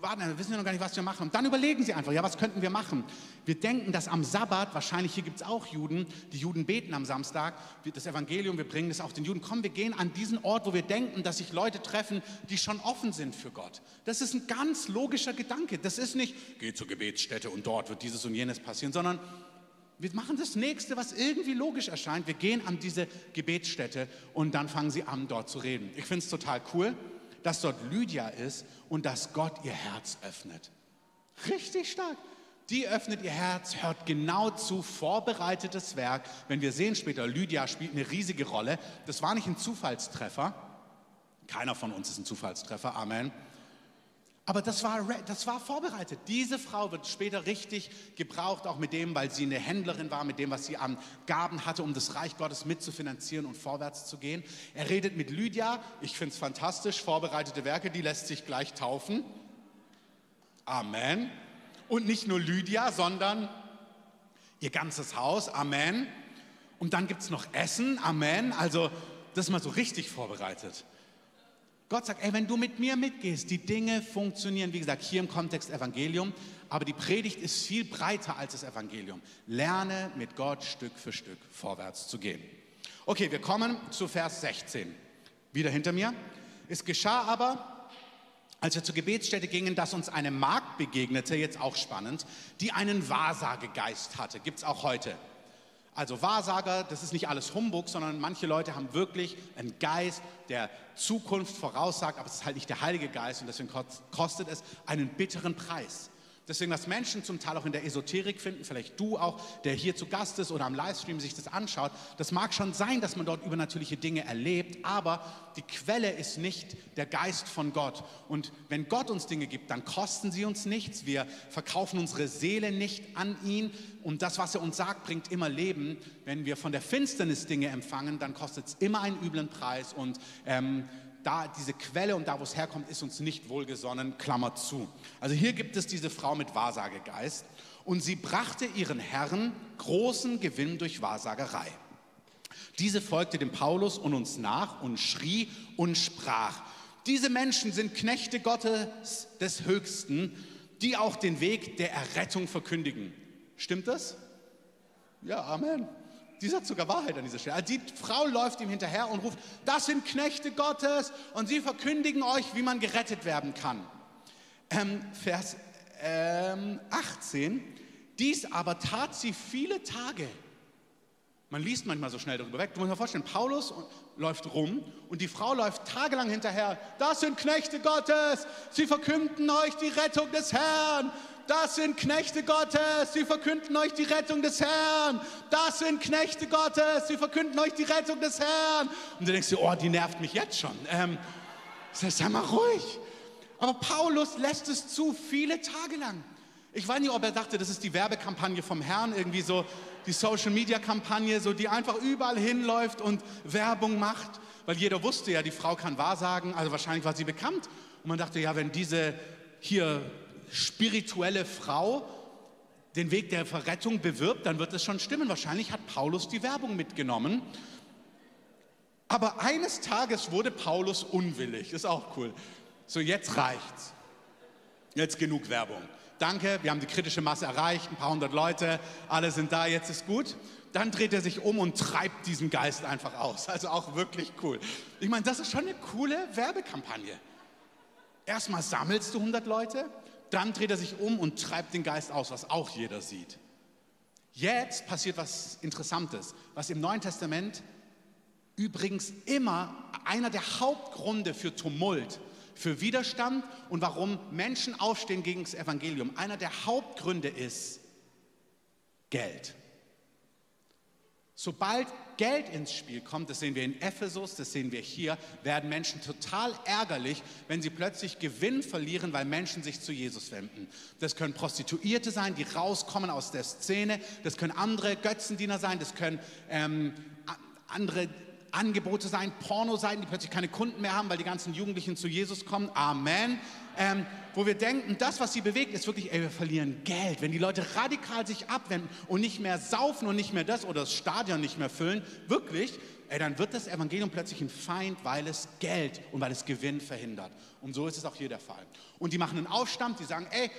warten, wir wissen ja noch gar nicht, was wir machen. Und dann überlegen sie einfach, ja, was könnten wir machen? Wir denken, dass am Sabbat, wahrscheinlich hier gibt es auch Juden, die Juden beten am Samstag, das Evangelium, wir bringen das auch den Juden. Komm, wir gehen an diesen Ort, wo wir denken, dass sich Leute treffen, die schon offen sind für Gott. Das ist ein ganz logischer Gedanke. Das ist nicht, geh zur Gebetsstätte und dort wird dieses und jenes passieren, sondern wir machen das Nächste, was irgendwie logisch erscheint. Wir gehen an diese Gebetsstätte und dann fangen sie an, dort zu reden. Ich finde es total cool dass dort Lydia ist und dass Gott ihr Herz öffnet. Richtig stark. Die öffnet ihr Herz, hört genau zu, vorbereitetes Werk. Wenn wir sehen später, Lydia spielt eine riesige Rolle. Das war nicht ein Zufallstreffer. Keiner von uns ist ein Zufallstreffer. Amen. Aber das war, das war vorbereitet. Diese Frau wird später richtig gebraucht, auch mit dem, weil sie eine Händlerin war, mit dem, was sie an Gaben hatte, um das Reich Gottes mitzufinanzieren und vorwärts zu gehen. Er redet mit Lydia. Ich finde es fantastisch. Vorbereitete Werke, die lässt sich gleich taufen. Amen. Und nicht nur Lydia, sondern ihr ganzes Haus. Amen. Und dann gibt es noch Essen. Amen. Also das ist mal so richtig vorbereitet. Gott sagt, ey, wenn du mit mir mitgehst, die Dinge funktionieren. Wie gesagt, hier im Kontext Evangelium, aber die Predigt ist viel breiter als das Evangelium. Lerne mit Gott Stück für Stück vorwärts zu gehen. Okay, wir kommen zu Vers 16. Wieder hinter mir. Es geschah aber, als wir zur Gebetsstätte gingen, dass uns eine Magd begegnete, jetzt auch spannend, die einen Wahrsagegeist hatte. Gibt es auch heute. Also Wahrsager, das ist nicht alles Humbug, sondern manche Leute haben wirklich einen Geist, der Zukunft voraussagt, aber es ist halt nicht der Heilige Geist und deswegen kostet es einen bitteren Preis. Deswegen, was Menschen zum Teil auch in der Esoterik finden, vielleicht du auch, der hier zu Gast ist oder am Livestream sich das anschaut, das mag schon sein, dass man dort übernatürliche Dinge erlebt, aber die Quelle ist nicht der Geist von Gott. Und wenn Gott uns Dinge gibt, dann kosten sie uns nichts. Wir verkaufen unsere Seele nicht an ihn. Und das, was er uns sagt, bringt immer Leben. Wenn wir von der Finsternis Dinge empfangen, dann kostet es immer einen üblen Preis. Und ähm, da diese Quelle und da, wo es herkommt, ist uns nicht wohlgesonnen, Klammer zu. Also hier gibt es diese Frau mit Wahrsagegeist und sie brachte ihren Herren großen Gewinn durch Wahrsagerei. Diese folgte dem Paulus und uns nach und schrie und sprach, diese Menschen sind Knechte Gottes des Höchsten, die auch den Weg der Errettung verkündigen. Stimmt das? Ja, Amen. Die sagt sogar Wahrheit an dieser Stelle. Also die Frau läuft ihm hinterher und ruft, das sind Knechte Gottes und sie verkündigen euch, wie man gerettet werden kann. Ähm, Vers ähm, 18, dies aber tat sie viele Tage. Man liest manchmal so schnell darüber weg. Du musst dir vorstellen, Paulus läuft rum und die Frau läuft tagelang hinterher. Das sind Knechte Gottes. Sie verkünden euch die Rettung des Herrn. Das sind Knechte Gottes, sie verkünden euch die Rettung des Herrn. Das sind Knechte Gottes, sie verkünden euch die Rettung des Herrn. Und du denkst dir, oh, die nervt mich jetzt schon. Ähm, sei mal ruhig. Aber Paulus lässt es zu, viele Tage lang. Ich weiß nicht, ob er dachte, das ist die Werbekampagne vom Herrn, irgendwie so die Social-Media-Kampagne, so die einfach überall hinläuft und Werbung macht, weil jeder wusste ja, die Frau kann wahrsagen, also wahrscheinlich war sie bekannt. Und man dachte, ja, wenn diese hier spirituelle Frau den Weg der Verrettung bewirbt, dann wird es schon stimmen. Wahrscheinlich hat Paulus die Werbung mitgenommen. Aber eines Tages wurde Paulus unwillig. Ist auch cool. So, jetzt reicht's. Jetzt genug Werbung. Danke, wir haben die kritische Masse erreicht, ein paar hundert Leute, alle sind da, jetzt ist gut. Dann dreht er sich um und treibt diesen Geist einfach aus. Also auch wirklich cool. Ich meine, das ist schon eine coole Werbekampagne. Erstmal sammelst du 100 Leute, dann dreht er sich um und treibt den Geist aus, was auch jeder sieht. Jetzt passiert was Interessantes, was im Neuen Testament übrigens immer einer der Hauptgründe für Tumult, für Widerstand und warum Menschen aufstehen gegen das Evangelium. Einer der Hauptgründe ist Geld. Sobald Geld ins Spiel kommt, das sehen wir in Ephesus, das sehen wir hier, werden Menschen total ärgerlich, wenn sie plötzlich Gewinn verlieren, weil Menschen sich zu Jesus wenden. Das können Prostituierte sein, die rauskommen aus der Szene, das können andere Götzendiener sein, das können ähm, andere Angebote sein, Pornoseiten, die plötzlich keine Kunden mehr haben, weil die ganzen Jugendlichen zu Jesus kommen. Amen. Ähm, wo wir denken, das, was sie bewegt, ist wirklich, ey, wir verlieren Geld. Wenn die Leute radikal sich abwenden und nicht mehr saufen und nicht mehr das oder das Stadion nicht mehr füllen, wirklich, ey, dann wird das Evangelium plötzlich ein Feind, weil es Geld und weil es Gewinn verhindert. Und so ist es auch hier der Fall. Und die machen einen Aufstand, die sagen, ey,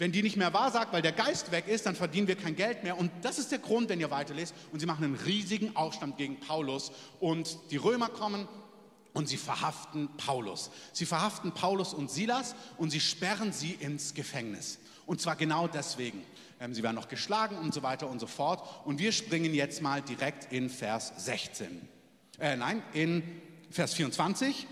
wenn die nicht mehr wahr sagt, weil der Geist weg ist, dann verdienen wir kein Geld mehr. Und das ist der Grund, wenn ihr weiterlest. Und sie machen einen riesigen Aufstand gegen Paulus. Und die Römer kommen und sie verhaften Paulus. Sie verhaften Paulus und Silas und sie sperren sie ins Gefängnis. Und zwar genau deswegen. Ähm, sie werden noch geschlagen und so weiter und so fort. Und wir springen jetzt mal direkt in Vers 16. Äh, nein, in Vers 24.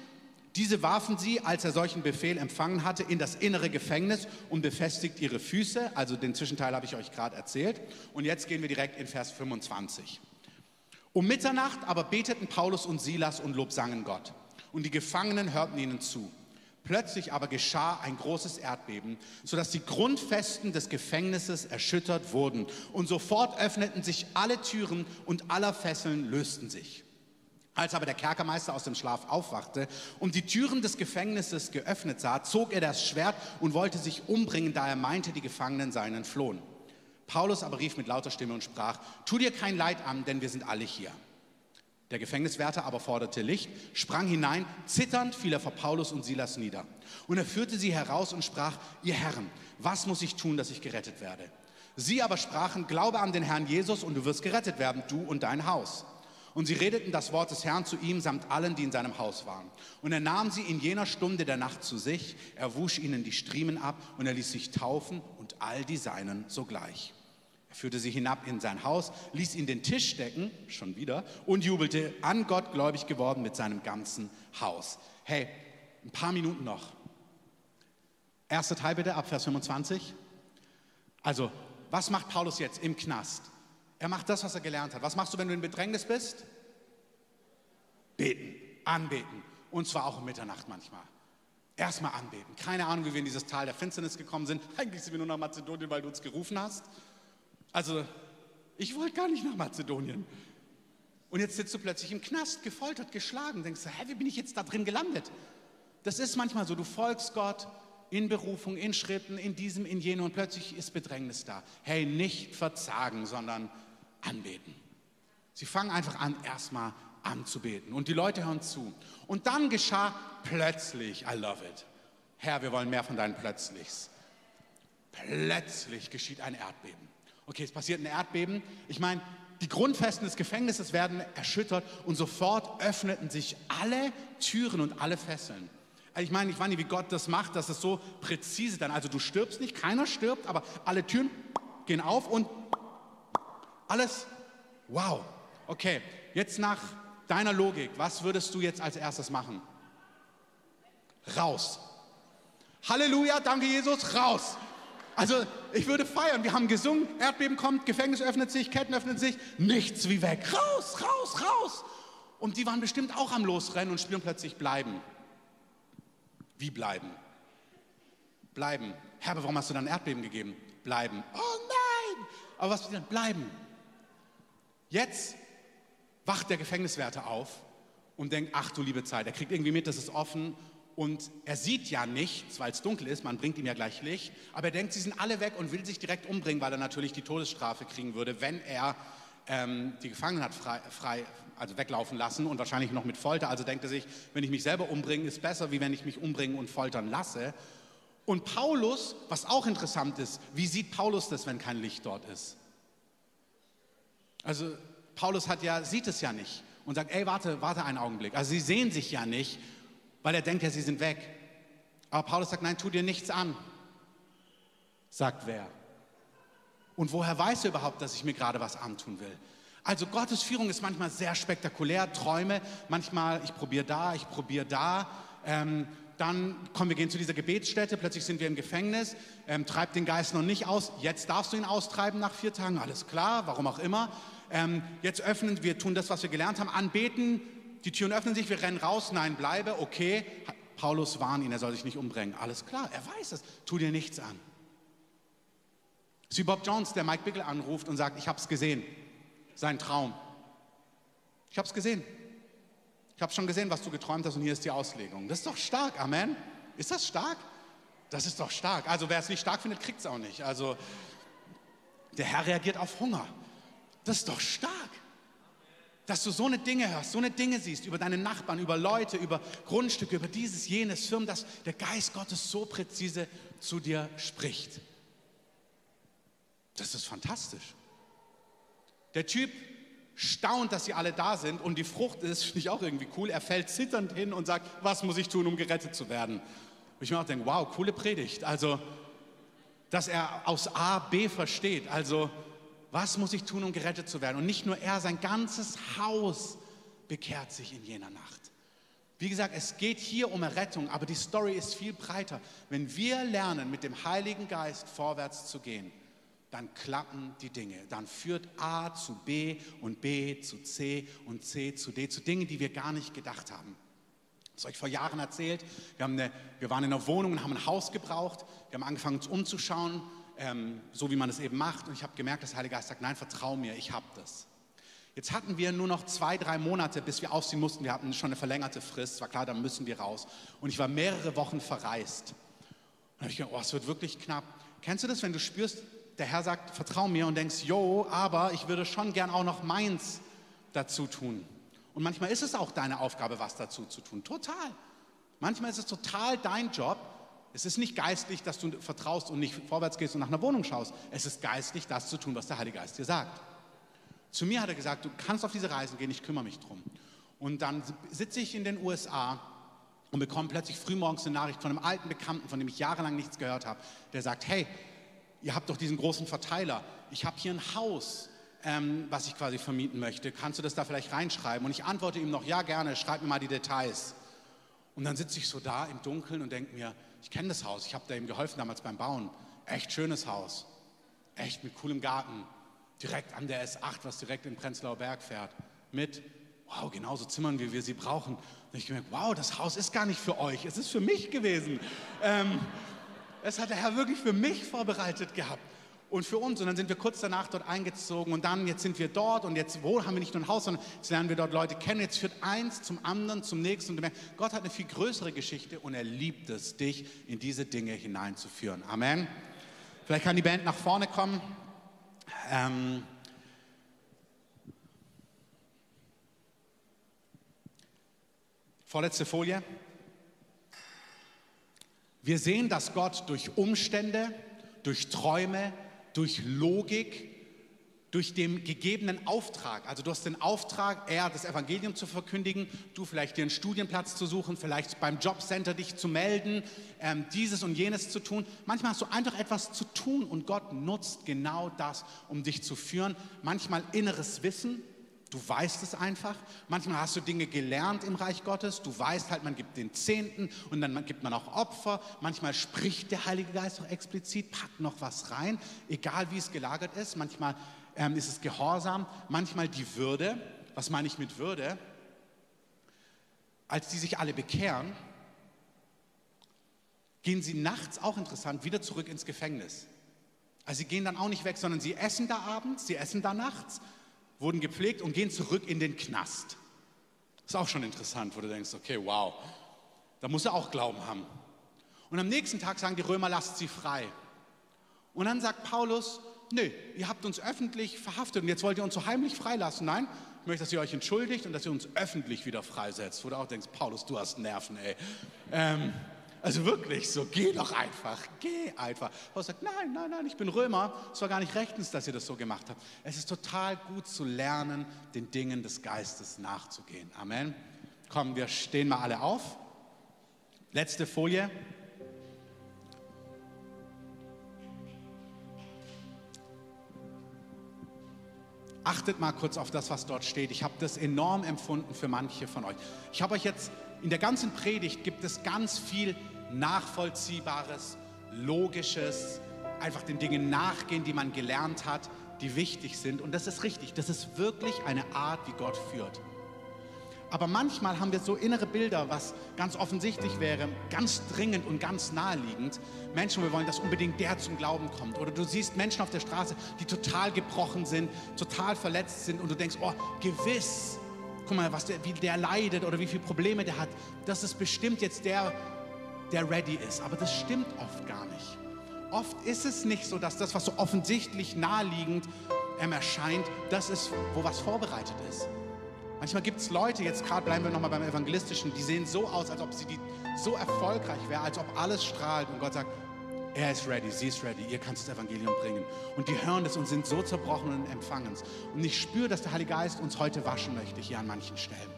Diese warfen sie, als er solchen Befehl empfangen hatte, in das innere Gefängnis und befestigt ihre Füße. Also den Zwischenteil habe ich euch gerade erzählt. Und jetzt gehen wir direkt in Vers 25. Um Mitternacht aber beteten Paulus und Silas und lobsangen Gott. Und die Gefangenen hörten ihnen zu. Plötzlich aber geschah ein großes Erdbeben, sodass die Grundfesten des Gefängnisses erschüttert wurden. Und sofort öffneten sich alle Türen und aller Fesseln lösten sich. Als aber der Kerkermeister aus dem Schlaf aufwachte und die Türen des Gefängnisses geöffnet sah, zog er das Schwert und wollte sich umbringen, da er meinte, die Gefangenen seien entflohen. Paulus aber rief mit lauter Stimme und sprach, tu dir kein Leid an, denn wir sind alle hier. Der Gefängniswärter aber forderte Licht, sprang hinein, zitternd fiel er vor Paulus und Silas nieder. Und er führte sie heraus und sprach, ihr Herren, was muss ich tun, dass ich gerettet werde? Sie aber sprachen, glaube an den Herrn Jesus und du wirst gerettet werden, du und dein Haus. Und sie redeten das Wort des Herrn zu ihm samt allen, die in seinem Haus waren. Und er nahm sie in jener Stunde der Nacht zu sich, er wusch ihnen die Striemen ab und er ließ sich taufen und all die Seinen sogleich. Er führte sie hinab in sein Haus, ließ ihn den Tisch decken, schon wieder, und jubelte an Gott gläubig geworden mit seinem ganzen Haus. Hey, ein paar Minuten noch. Erster Teil bitte, ab Vers 25. Also, was macht Paulus jetzt im Knast? Er macht das, was er gelernt hat. Was machst du, wenn du in Bedrängnis bist? Beten, anbeten. Und zwar auch um Mitternacht manchmal. Erstmal anbeten. Keine Ahnung, wie wir in dieses Tal der Finsternis gekommen sind. Eigentlich sind wir nur nach Mazedonien, weil du uns gerufen hast. Also, ich wollte gar nicht nach Mazedonien. Und jetzt sitzt du plötzlich im Knast, gefoltert, geschlagen. Denkst du, hä, wie bin ich jetzt da drin gelandet? Das ist manchmal so, du folgst Gott in Berufung, in Schritten, in diesem, in jenem und plötzlich ist Bedrängnis da. Hey, nicht verzagen, sondern anbeten. Sie fangen einfach an, erstmal anzubeten. Und die Leute hören zu. Und dann geschah plötzlich, I love it. Herr, wir wollen mehr von deinen Plötzlichs. Plötzlich geschieht ein Erdbeben. Okay, es passiert ein Erdbeben. Ich meine, die Grundfesten des Gefängnisses werden erschüttert und sofort öffneten sich alle Türen und alle Fesseln. Also ich meine, ich weiß nicht, wie Gott das macht, dass es so präzise dann, also du stirbst nicht, keiner stirbt, aber alle Türen gehen auf und alles, wow. Okay, jetzt nach deiner Logik, was würdest du jetzt als erstes machen? Raus. Halleluja, danke Jesus, raus. Also ich würde feiern, wir haben gesungen, Erdbeben kommt, Gefängnis öffnet sich, Ketten öffnen sich, nichts wie weg. Raus, raus, raus. Und die waren bestimmt auch am Losrennen und spielen plötzlich bleiben. Wie bleiben? Bleiben. Herr, warum hast du dann Erdbeben gegeben? Bleiben. Oh nein! Aber was passiert? Bleiben. Jetzt wacht der Gefängniswärter auf und denkt, ach du liebe Zeit, er kriegt irgendwie mit, das ist offen und er sieht ja nichts, weil es dunkel ist, man bringt ihm ja gleich Licht, aber er denkt, sie sind alle weg und will sich direkt umbringen, weil er natürlich die Todesstrafe kriegen würde, wenn er ähm, die Gefangenen hat frei, frei, also weglaufen lassen und wahrscheinlich noch mit Folter. Also denkt er sich, wenn ich mich selber umbringe, ist besser, wie wenn ich mich umbringen und foltern lasse. Und Paulus, was auch interessant ist, wie sieht Paulus das, wenn kein Licht dort ist? Also Paulus hat ja, sieht es ja nicht und sagt, ey, warte, warte einen Augenblick. Also sie sehen sich ja nicht, weil er denkt ja, sie sind weg. Aber Paulus sagt, nein, tu dir nichts an. Sagt wer? Und woher weiß er überhaupt, dass ich mir gerade was antun will? Also Gottes Führung ist manchmal sehr spektakulär, Träume, manchmal ich probiere da, ich probiere da. Ähm, dann kommen wir gehen zu dieser Gebetsstätte, plötzlich sind wir im Gefängnis, ähm, treibt den Geist noch nicht aus, jetzt darfst du ihn austreiben nach vier Tagen, alles klar, warum auch immer. Ähm, jetzt öffnen wir, tun das, was wir gelernt haben, anbeten, die Türen öffnen sich, wir rennen raus, nein, bleibe, okay. Paulus warnt ihn, er soll sich nicht umbringen, alles klar, er weiß es, tu dir nichts an. Es ist wie Bob Jones, der Mike Bickle anruft und sagt, ich habe es gesehen, sein Traum. Ich habe es gesehen. Ich habe schon gesehen, was du geträumt hast und hier ist die Auslegung. Das ist doch stark, Amen. Ist das stark? Das ist doch stark. Also wer es nicht stark findet, kriegt es auch nicht. Also der Herr reagiert auf Hunger. Das ist doch stark. Dass du so eine Dinge hörst, so eine Dinge siehst über deine Nachbarn, über Leute, über Grundstücke, über dieses, jenes Firmen, dass der Geist Gottes so präzise zu dir spricht. Das ist fantastisch. Der Typ staunt, dass sie alle da sind und die Frucht ist, finde ich auch irgendwie cool. Er fällt zitternd hin und sagt, was muss ich tun, um gerettet zu werden? Und ich mir auch denke, wow, coole Predigt. Also, dass er aus A, B versteht. Also, was muss ich tun, um gerettet zu werden? Und nicht nur er, sein ganzes Haus bekehrt sich in jener Nacht. Wie gesagt, es geht hier um Errettung, aber die Story ist viel breiter. Wenn wir lernen, mit dem Heiligen Geist vorwärts zu gehen, dann klappen die Dinge. Dann führt A zu B und B zu C und C zu D, zu Dingen, die wir gar nicht gedacht haben. Das habe ich vor Jahren erzählt. Wir, eine, wir waren in einer Wohnung und haben ein Haus gebraucht. Wir haben angefangen, uns umzuschauen ähm, so wie man es eben macht. Und ich habe gemerkt, dass der Heilige Geist sagt, nein, vertrau mir, ich habe das. Jetzt hatten wir nur noch zwei, drei Monate, bis wir ausziehen mussten. Wir hatten schon eine verlängerte Frist. War klar, dann müssen wir raus. Und ich war mehrere Wochen verreist. Und habe ich gedacht, oh, es wird wirklich knapp. Kennst du das, wenn du spürst, der Herr sagt, vertrau mir und denkst, jo, aber ich würde schon gern auch noch meins dazu tun. Und manchmal ist es auch deine Aufgabe, was dazu zu tun. Total. Manchmal ist es total dein Job, es ist nicht geistlich, dass du vertraust und nicht vorwärts gehst und nach einer Wohnung schaust. Es ist geistlich, das zu tun, was der Heilige Geist dir sagt. Zu mir hat er gesagt, du kannst auf diese Reisen gehen, ich kümmere mich drum. Und dann sitze ich in den USA und bekomme plötzlich frühmorgens eine Nachricht von einem alten Bekannten, von dem ich jahrelang nichts gehört habe, der sagt, hey, ihr habt doch diesen großen Verteiler, ich habe hier ein Haus, ähm, was ich quasi vermieten möchte, kannst du das da vielleicht reinschreiben? Und ich antworte ihm noch, ja gerne, schreib mir mal die Details. Und dann sitze ich so da im Dunkeln und denke mir, ich kenne das Haus, ich habe da ihm geholfen damals beim Bauen. Echt schönes Haus, echt mit coolem Garten, direkt an der S8, was direkt in Prenzlauer Berg fährt. Mit, wow, genauso Zimmern, wie wir sie brauchen. Und ich gemerkt, wow, das Haus ist gar nicht für euch, es ist für mich gewesen. Ähm, es hat der Herr wirklich für mich vorbereitet gehabt und für uns. Und dann sind wir kurz danach dort eingezogen und dann, jetzt sind wir dort und jetzt wo haben wir nicht nur ein Haus, sondern jetzt lernen wir dort Leute kennen. Jetzt führt eins zum anderen, zum nächsten und merkst, Gott hat eine viel größere Geschichte und er liebt es, dich in diese Dinge hineinzuführen. Amen. Vielleicht kann die Band nach vorne kommen. Ähm Vorletzte Folie. Wir sehen, dass Gott durch Umstände, durch Träume, durch Logik, durch den gegebenen Auftrag. Also du hast den Auftrag, er das Evangelium zu verkündigen, du vielleicht dir einen Studienplatz zu suchen, vielleicht beim Jobcenter dich zu melden, ähm, dieses und jenes zu tun. Manchmal hast du einfach etwas zu tun und Gott nutzt genau das, um dich zu führen. Manchmal inneres Wissen, Du weißt es einfach. Manchmal hast du Dinge gelernt im Reich Gottes. Du weißt halt, man gibt den Zehnten und dann gibt man auch Opfer. Manchmal spricht der Heilige Geist auch explizit, packt noch was rein, egal wie es gelagert ist. Manchmal ähm, ist es Gehorsam, manchmal die Würde. Was meine ich mit Würde? Als die sich alle bekehren, gehen sie nachts, auch interessant, wieder zurück ins Gefängnis. Also sie gehen dann auch nicht weg, sondern sie essen da abends, sie essen da nachts wurden gepflegt und gehen zurück in den Knast. Ist auch schon interessant, wo du denkst, okay, wow, da muss er auch Glauben haben. Und am nächsten Tag sagen die Römer, lasst sie frei. Und dann sagt Paulus, nö, ihr habt uns öffentlich verhaftet und jetzt wollt ihr uns so heimlich freilassen. Nein, ich möchte, dass ihr euch entschuldigt und dass ihr uns öffentlich wieder freisetzt. Wo du auch denkst, Paulus, du hast Nerven, ey. Ähm, also wirklich so, geh doch einfach, geh einfach. Paulus sagt, nein, nein, nein, ich bin Römer. Es war gar nicht rechtens, dass ihr das so gemacht habt. Es ist total gut zu lernen, den Dingen des Geistes nachzugehen. Amen. Komm, wir stehen mal alle auf. Letzte Folie. Achtet mal kurz auf das, was dort steht. Ich habe das enorm empfunden für manche von euch. Ich habe euch jetzt in der ganzen Predigt gibt es ganz viel Nachvollziehbares, Logisches, einfach den Dingen nachgehen, die man gelernt hat, die wichtig sind. Und das ist richtig. Das ist wirklich eine Art, wie Gott führt. Aber manchmal haben wir so innere Bilder, was ganz offensichtlich wäre, ganz dringend und ganz naheliegend. Menschen, wir wollen, dass unbedingt der zum Glauben kommt. Oder du siehst Menschen auf der Straße, die total gebrochen sind, total verletzt sind und du denkst, oh, gewiss guck mal, was der, wie der leidet oder wie viele Probleme der hat. Das ist bestimmt jetzt der, der ready ist. Aber das stimmt oft gar nicht. Oft ist es nicht so, dass das, was so offensichtlich naheliegend ähm, erscheint, das ist, wo was vorbereitet ist. Manchmal gibt es Leute, jetzt gerade bleiben wir nochmal beim Evangelistischen, die sehen so aus, als ob sie die, so erfolgreich wäre, als ob alles strahlt und Gott sagt, er ist ready, sie ist ready, ihr kannst das Evangelium bringen. Und die hören das und sind so zerbrochen und empfangen es. Und ich spüre, dass der Heilige Geist uns heute waschen möchte, hier an manchen Stellen.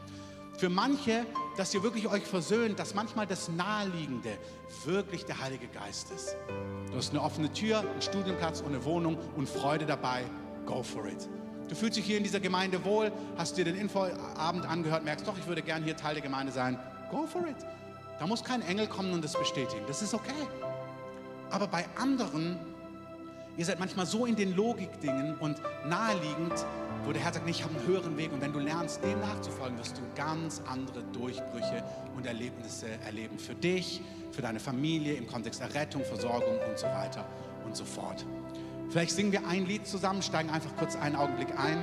Für manche, dass ihr wirklich euch versöhnt, dass manchmal das Naheliegende wirklich der Heilige Geist ist. Du hast eine offene Tür, einen Studienplatz und eine Wohnung und Freude dabei. Go for it. Du fühlst dich hier in dieser Gemeinde wohl, hast dir den Infoabend angehört, merkst doch, ich würde gerne hier Teil der Gemeinde sein. Go for it. Da muss kein Engel kommen und das bestätigen. Das ist okay. Aber bei anderen, ihr seid manchmal so in den Logikdingen und naheliegend, wo der Herr sagt, nee, ich habe einen höheren Weg. Und wenn du lernst, dem nachzufolgen, wirst du ganz andere Durchbrüche und Erlebnisse erleben. Für dich, für deine Familie, im Kontext der Rettung, Versorgung und so weiter und so fort. Vielleicht singen wir ein Lied zusammen, steigen einfach kurz einen Augenblick ein.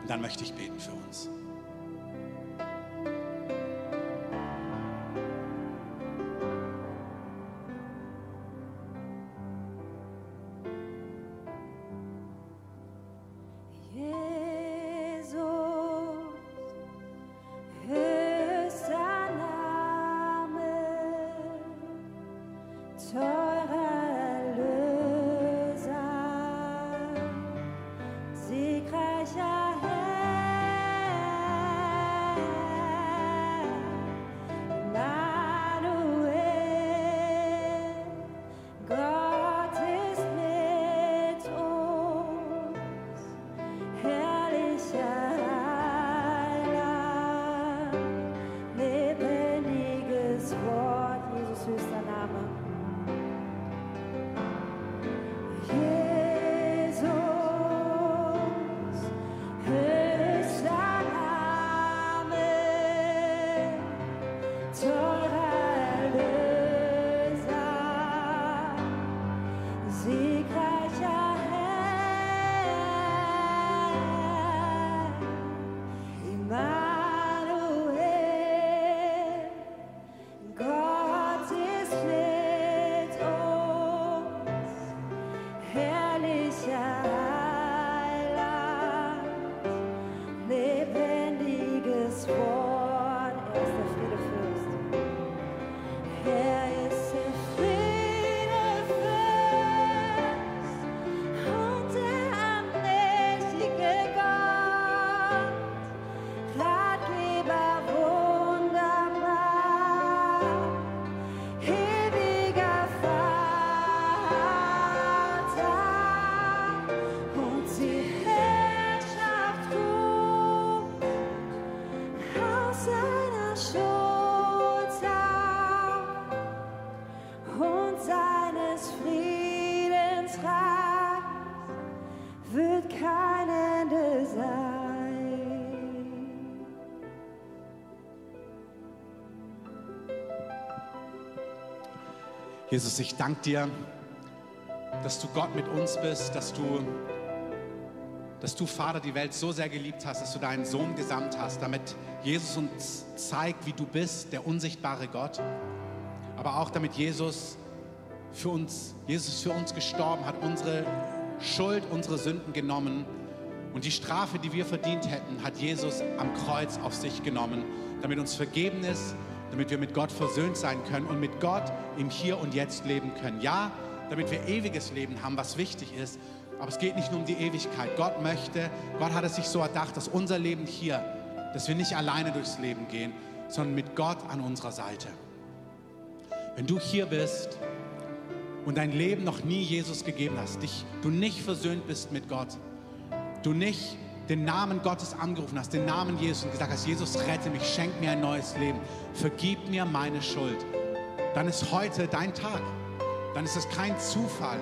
Und dann möchte ich beten für uns. Jesus, ich danke dir, dass du Gott mit uns bist, dass du, dass du, Vater, die Welt so sehr geliebt hast, dass du deinen Sohn gesandt hast, damit Jesus uns zeigt, wie du bist, der unsichtbare Gott. Aber auch damit Jesus für uns, Jesus für uns gestorben hat, unsere Schuld, unsere Sünden genommen. Und die Strafe, die wir verdient hätten, hat Jesus am Kreuz auf sich genommen, damit uns vergeben ist damit wir mit Gott versöhnt sein können und mit Gott im Hier und Jetzt leben können. Ja, damit wir ewiges Leben haben, was wichtig ist. Aber es geht nicht nur um die Ewigkeit. Gott möchte, Gott hat es sich so erdacht, dass unser Leben hier, dass wir nicht alleine durchs Leben gehen, sondern mit Gott an unserer Seite. Wenn du hier bist und dein Leben noch nie Jesus gegeben hast, dich, du nicht versöhnt bist mit Gott, du nicht den Namen Gottes angerufen hast, den Namen Jesus und gesagt hast, Jesus, rette mich, schenk mir ein neues Leben, vergib mir meine Schuld, dann ist heute dein Tag. Dann ist es kein Zufall,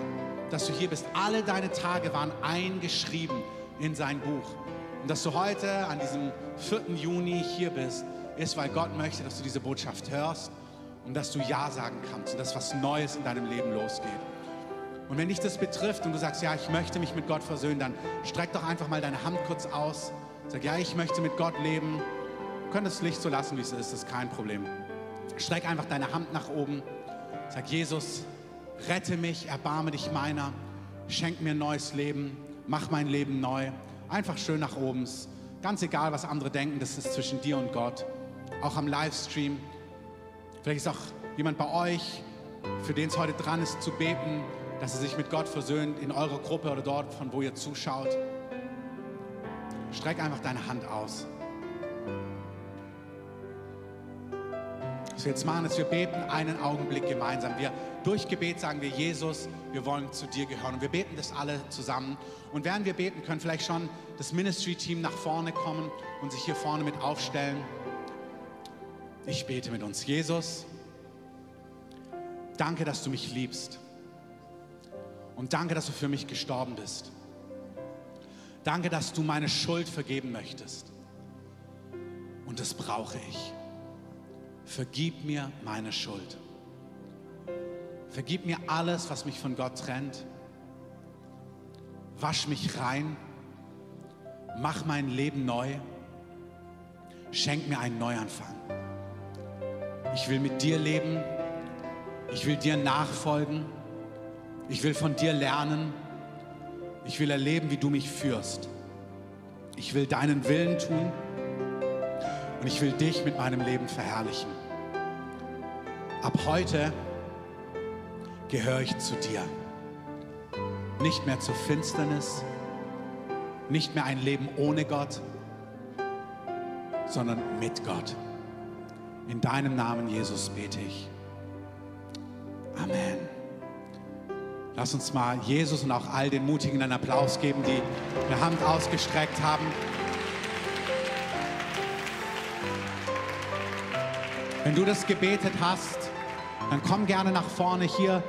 dass du hier bist. Alle deine Tage waren eingeschrieben in sein Buch. Und dass du heute an diesem 4. Juni hier bist, ist, weil Gott möchte, dass du diese Botschaft hörst und dass du Ja sagen kannst und dass was Neues in deinem Leben losgeht. Und wenn dich das betrifft und du sagst, ja, ich möchte mich mit Gott versöhnen, dann streck doch einfach mal deine Hand kurz aus Sag, ja, ich möchte mit Gott leben. Du könntest das Licht so lassen, wie es ist, das ist kein Problem. Streck einfach deine Hand nach oben. Sag, Jesus, rette mich, erbarme dich meiner, schenk mir ein neues Leben, mach mein Leben neu. Einfach schön nach oben. Ganz egal, was andere denken, das ist zwischen dir und Gott. Auch am Livestream. Vielleicht ist auch jemand bei euch, für den es heute dran ist, zu beten, dass er sich mit Gott versöhnt in eurer Gruppe oder dort, von wo ihr zuschaut. Streck einfach deine Hand aus. Was wir jetzt machen, ist, wir beten einen Augenblick gemeinsam. Wir durch Gebet sagen wir, Jesus, wir wollen zu dir gehören. Und wir beten das alle zusammen. Und während wir beten, können vielleicht schon das Ministry-Team nach vorne kommen und sich hier vorne mit aufstellen. Ich bete mit uns. Jesus, danke, dass du mich liebst. Und danke, dass du für mich gestorben bist. Danke, dass du meine Schuld vergeben möchtest. Und das brauche ich. Vergib mir meine Schuld. Vergib mir alles, was mich von Gott trennt. Wasch mich rein. Mach mein Leben neu. Schenk mir einen Neuanfang. Ich will mit dir leben. Ich will dir nachfolgen. Ich will von dir lernen. Ich will erleben, wie du mich führst. Ich will deinen Willen tun und ich will dich mit meinem Leben verherrlichen. Ab heute gehöre ich zu dir. Nicht mehr zur Finsternis, nicht mehr ein Leben ohne Gott, sondern mit Gott. In deinem Namen, Jesus, bete ich. Amen. Lass uns mal Jesus und auch all den Mutigen einen Applaus geben, die eine Hand ausgestreckt haben. Wenn du das gebetet hast, dann komm gerne nach vorne hier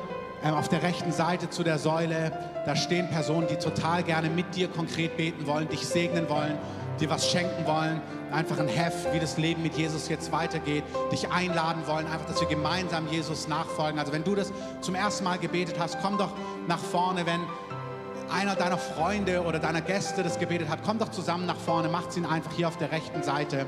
ähm, auf der rechten Seite zu der Säule. Da stehen Personen, die total gerne mit dir konkret beten wollen, dich segnen wollen, dir was schenken wollen, einfach ein Heft, wie das Leben mit Jesus jetzt weitergeht, dich einladen wollen, einfach, dass wir gemeinsam Jesus nachfolgen. Also wenn du das zum ersten Mal gebetet hast, komm doch nach vorne, wenn einer deiner Freunde oder deiner Gäste das gebetet hat, komm doch zusammen nach vorne, macht ihn einfach hier auf der rechten Seite.